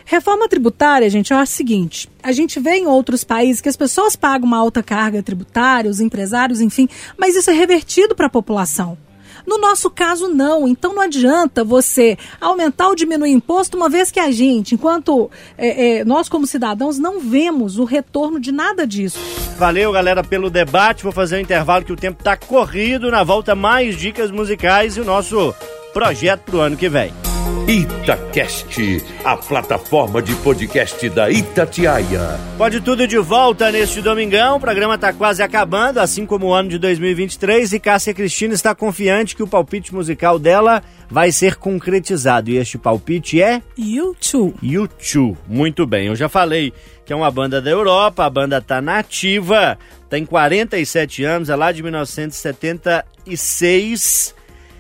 Reforma tributária, gente, acho o seguinte: a gente vê em outros países que as pessoas pagam uma alta carga tributária, os empresários, enfim, mas isso é revertido para a população. No nosso caso, não. Então não adianta você aumentar ou diminuir imposto, uma vez que a gente, enquanto é, é, nós como cidadãos, não vemos o retorno de nada disso. Valeu, galera, pelo debate. Vou fazer um intervalo que o tempo está corrido. Na volta, mais dicas musicais e o nosso projeto para o ano que vem. Itacast, a plataforma de podcast da Itatiaia. Pode tudo de volta neste domingão. O programa está quase acabando, assim como o ano de 2023. E Cássia Cristina está confiante que o palpite musical dela vai ser concretizado. E este palpite é YouTube. U2. Muito bem, eu já falei que é uma banda da Europa, a banda está nativa, tem 47 anos, é lá de 1976.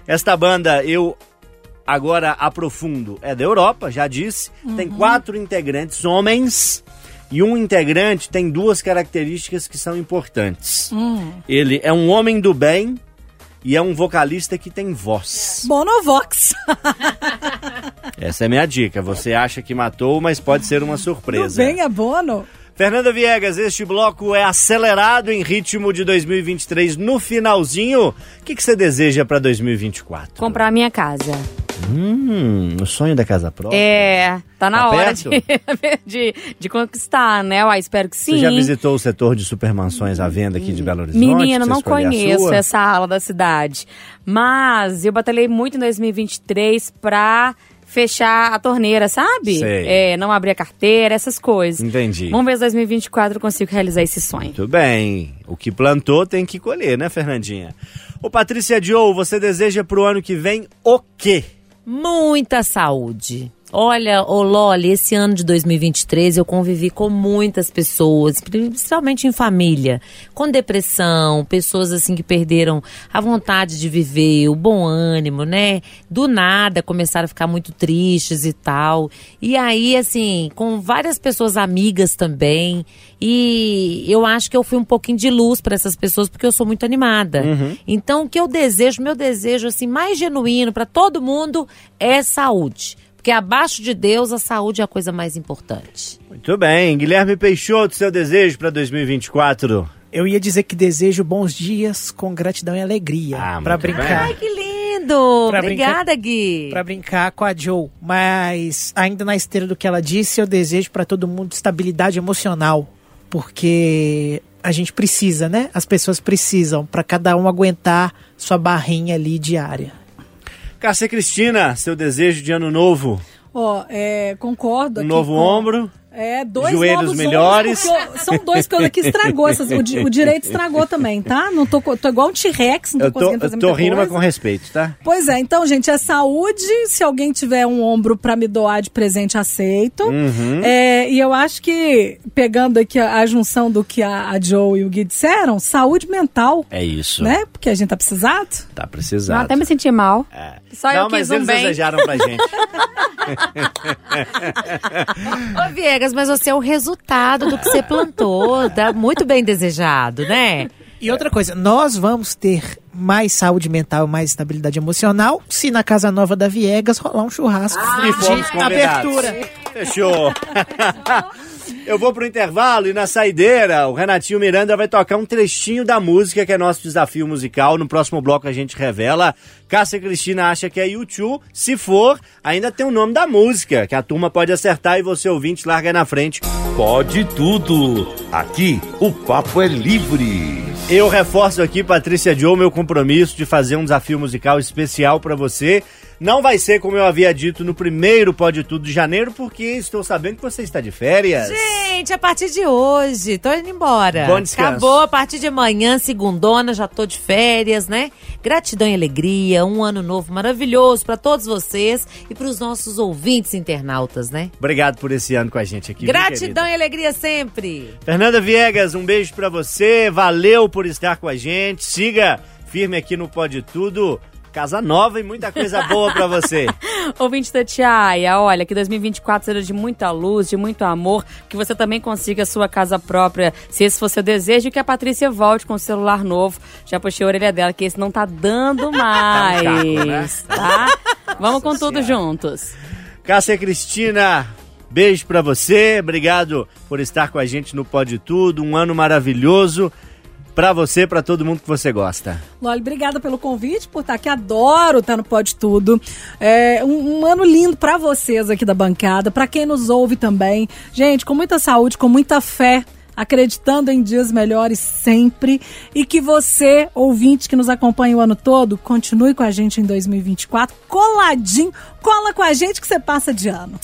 Esta banda eu agora aprofundo, é da Europa, já disse. Tem quatro integrantes homens e um integrante tem duas características que são importantes. Ele é um homem do bem e é um vocalista que tem voz. Bonovox. Essa é a minha dica. Você acha que matou, mas pode ser uma Do surpresa. bem é bono. Fernanda Viegas, este bloco é acelerado em ritmo de 2023 no finalzinho. O que, que você deseja para 2024? Comprar minha casa. Hum, o sonho da casa própria. É, tá na Tá hora de, de, de conquistar, né? Uai, espero que sim. Você já visitou o setor de supermansões à venda aqui de Belo Horizonte? Menina, não a conheço essa ala da cidade. Mas eu batalhei muito em 2023 pra fechar a torneira, sabe? Sei. É, não abrir a carteira, essas coisas. Entendi. Vamos ver se 2024 eu consigo realizar esse sonho. Muito bem. O que plantou tem que colher, né, Fernandinha? Ô, Patrícia Joe, você deseja pro ano que vem o quê? Muita saúde. Olha, ô Loli, esse ano de 2023 eu convivi com muitas pessoas, principalmente em família, com depressão, pessoas assim que perderam a vontade de viver, o bom ânimo, né? Do nada começaram a ficar muito tristes e tal. E aí, assim, com várias pessoas amigas também. E eu acho que eu fui um pouquinho de luz para essas pessoas porque eu sou muito animada. Então, o que eu desejo, meu desejo assim mais genuíno para todo mundo é saúde. Porque abaixo de Deus, a saúde é a coisa mais importante. Muito bem. Guilherme Peixoto, seu desejo para 2024? Eu ia dizer que desejo bons dias com gratidão e alegria. Ah, bem. brincar. Ai, que lindo! Pra Obrigada, Gui. Pra brincar com a Joe. Mas, ainda na esteira do que ela disse, eu desejo pra todo mundo estabilidade emocional. Porque a gente precisa, né? As pessoas precisam, pra cada um aguentar sua barrinha ali diária. Cássia Cristina, seu desejo de ano novo? Ó, é, concordo Um novo com- ombro? É, dois Joelhos novos melhores. eu- são dois coisas que estragou. Essas, o, o direito estragou também, tá? Não tô, tô igual um T-Rex, não tô Eu tô, conseguindo fazer eu tô rindo, mas coisa. com respeito, tá? Pois é, então, gente, é saúde. Se alguém tiver um ombro pra me doar de presente, aceito. Uhum. É, e eu acho que, pegando aqui a, a junção do que a, a Joe e o Gui disseram, saúde mental, É isso. né? Porque a gente tá precisado. Tá Não, precisado. até me senti mal. É. Só Não, eu mas quis um eles bem. desejaram pra gente. Ô, Viegas, mas você é o resultado do que você plantou. Tá muito bem desejado, né? E outra coisa, nós vamos ter mais saúde mental, mais estabilidade emocional se na Casa Nova da Viegas rolar um churrasco E fomos de abertura. Fechou. Eu vou pro intervalo e na saideira o Renatinho Miranda vai tocar um trechinho da música que é nosso desafio musical. No próximo bloco a gente revela. Cássia Cristina acha que é YouTube. Se for, ainda tem o nome da música, que a turma pode acertar e você ouvinte larga aí na frente. Pode tudo. Aqui o papo é livre. Eu reforço aqui, Patrícia Joe, meu compromisso de fazer um desafio musical especial pra você. Não vai ser como eu havia dito no primeiro Pode Tudo de janeiro, porque estou sabendo que você está de férias. Gente, a partir de hoje, tô indo embora. Bom descanso. Acabou, a partir de amanhã, segundona, já tô de férias, né? Gratidão e alegria, um ano novo maravilhoso pra todos vocês e pros nossos ouvintes internautas, né? Obrigado por esse ano com a gente aqui. Gratidão e alegria sempre. Fernanda Viegas, um beijo pra você. Valeu por estar com a gente. Siga firme aqui no Pode Tudo. Casa nova e muita coisa boa pra você. Ouvinte da Tiaia, olha, que 2024 seja de muita luz, de muito amor, que você também consiga a sua casa própria, se esse for seu desejo, que a Patrícia volte com o celular novo. Já puxei a orelha dela, que esse não tá dando mais, caco, né? tá? Vamos com tudo juntos. Cássia Cristina, beijo pra você. Obrigado por estar com a gente no Pode Tudo. Um ano maravilhoso pra você, pra todo mundo que você gosta. Loli, obrigada pelo convite, por estar aqui. Adoro estar no Pode Tudo. É um, um ano lindo pra vocês aqui da bancada, pra quem nos ouve também. Gente, com muita saúde, com muita fé. acreditando em dias melhores sempre e que você, ouvinte que nos acompanha o ano todo, continue com a gente em 2024, coladinho, cola com a gente que você passa de ano.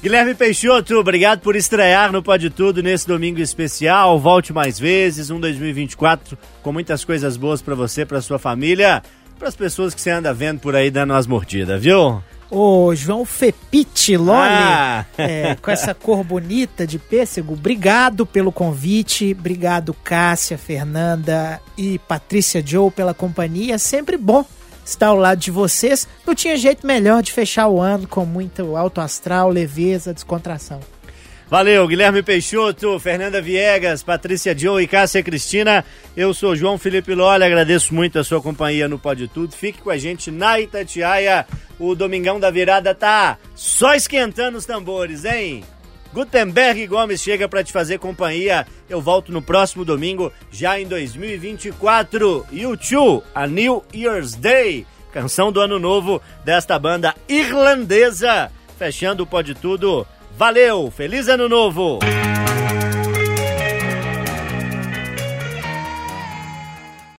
Guilherme Peixoto, obrigado por estrear no Pode Tudo nesse domingo especial. Volte mais vezes, um 2024 com muitas coisas boas para você, para sua família, para as pessoas que você anda vendo por aí dando umas mordidas, viu? Ô, João Fepite Loli, Ah. é, com essa cor bonita de pêssego, obrigado pelo convite, obrigado Cássia, Fernanda e Patrícia Joe pela companhia, sempre bom estar ao lado de vocês, não tinha jeito melhor de fechar o ano com muito alto astral, leveza, descontração. Valeu, Guilherme Peixoto, Fernanda Viegas, Patrícia Joe e Cássia Cristina. Eu sou João Felipe Lolli, agradeço muito a sua companhia no Pode Tudo. Fique com a gente na Itatiaia. O Domingão da Virada tá só esquentando os tambores, hein? Gutenberg Gomes chega para te fazer companhia. Eu volto no próximo domingo, já em 2024. YouTube, a New Year's Day, canção do ano novo desta banda irlandesa. Fechando o Pode Tudo. Valeu, feliz ano novo!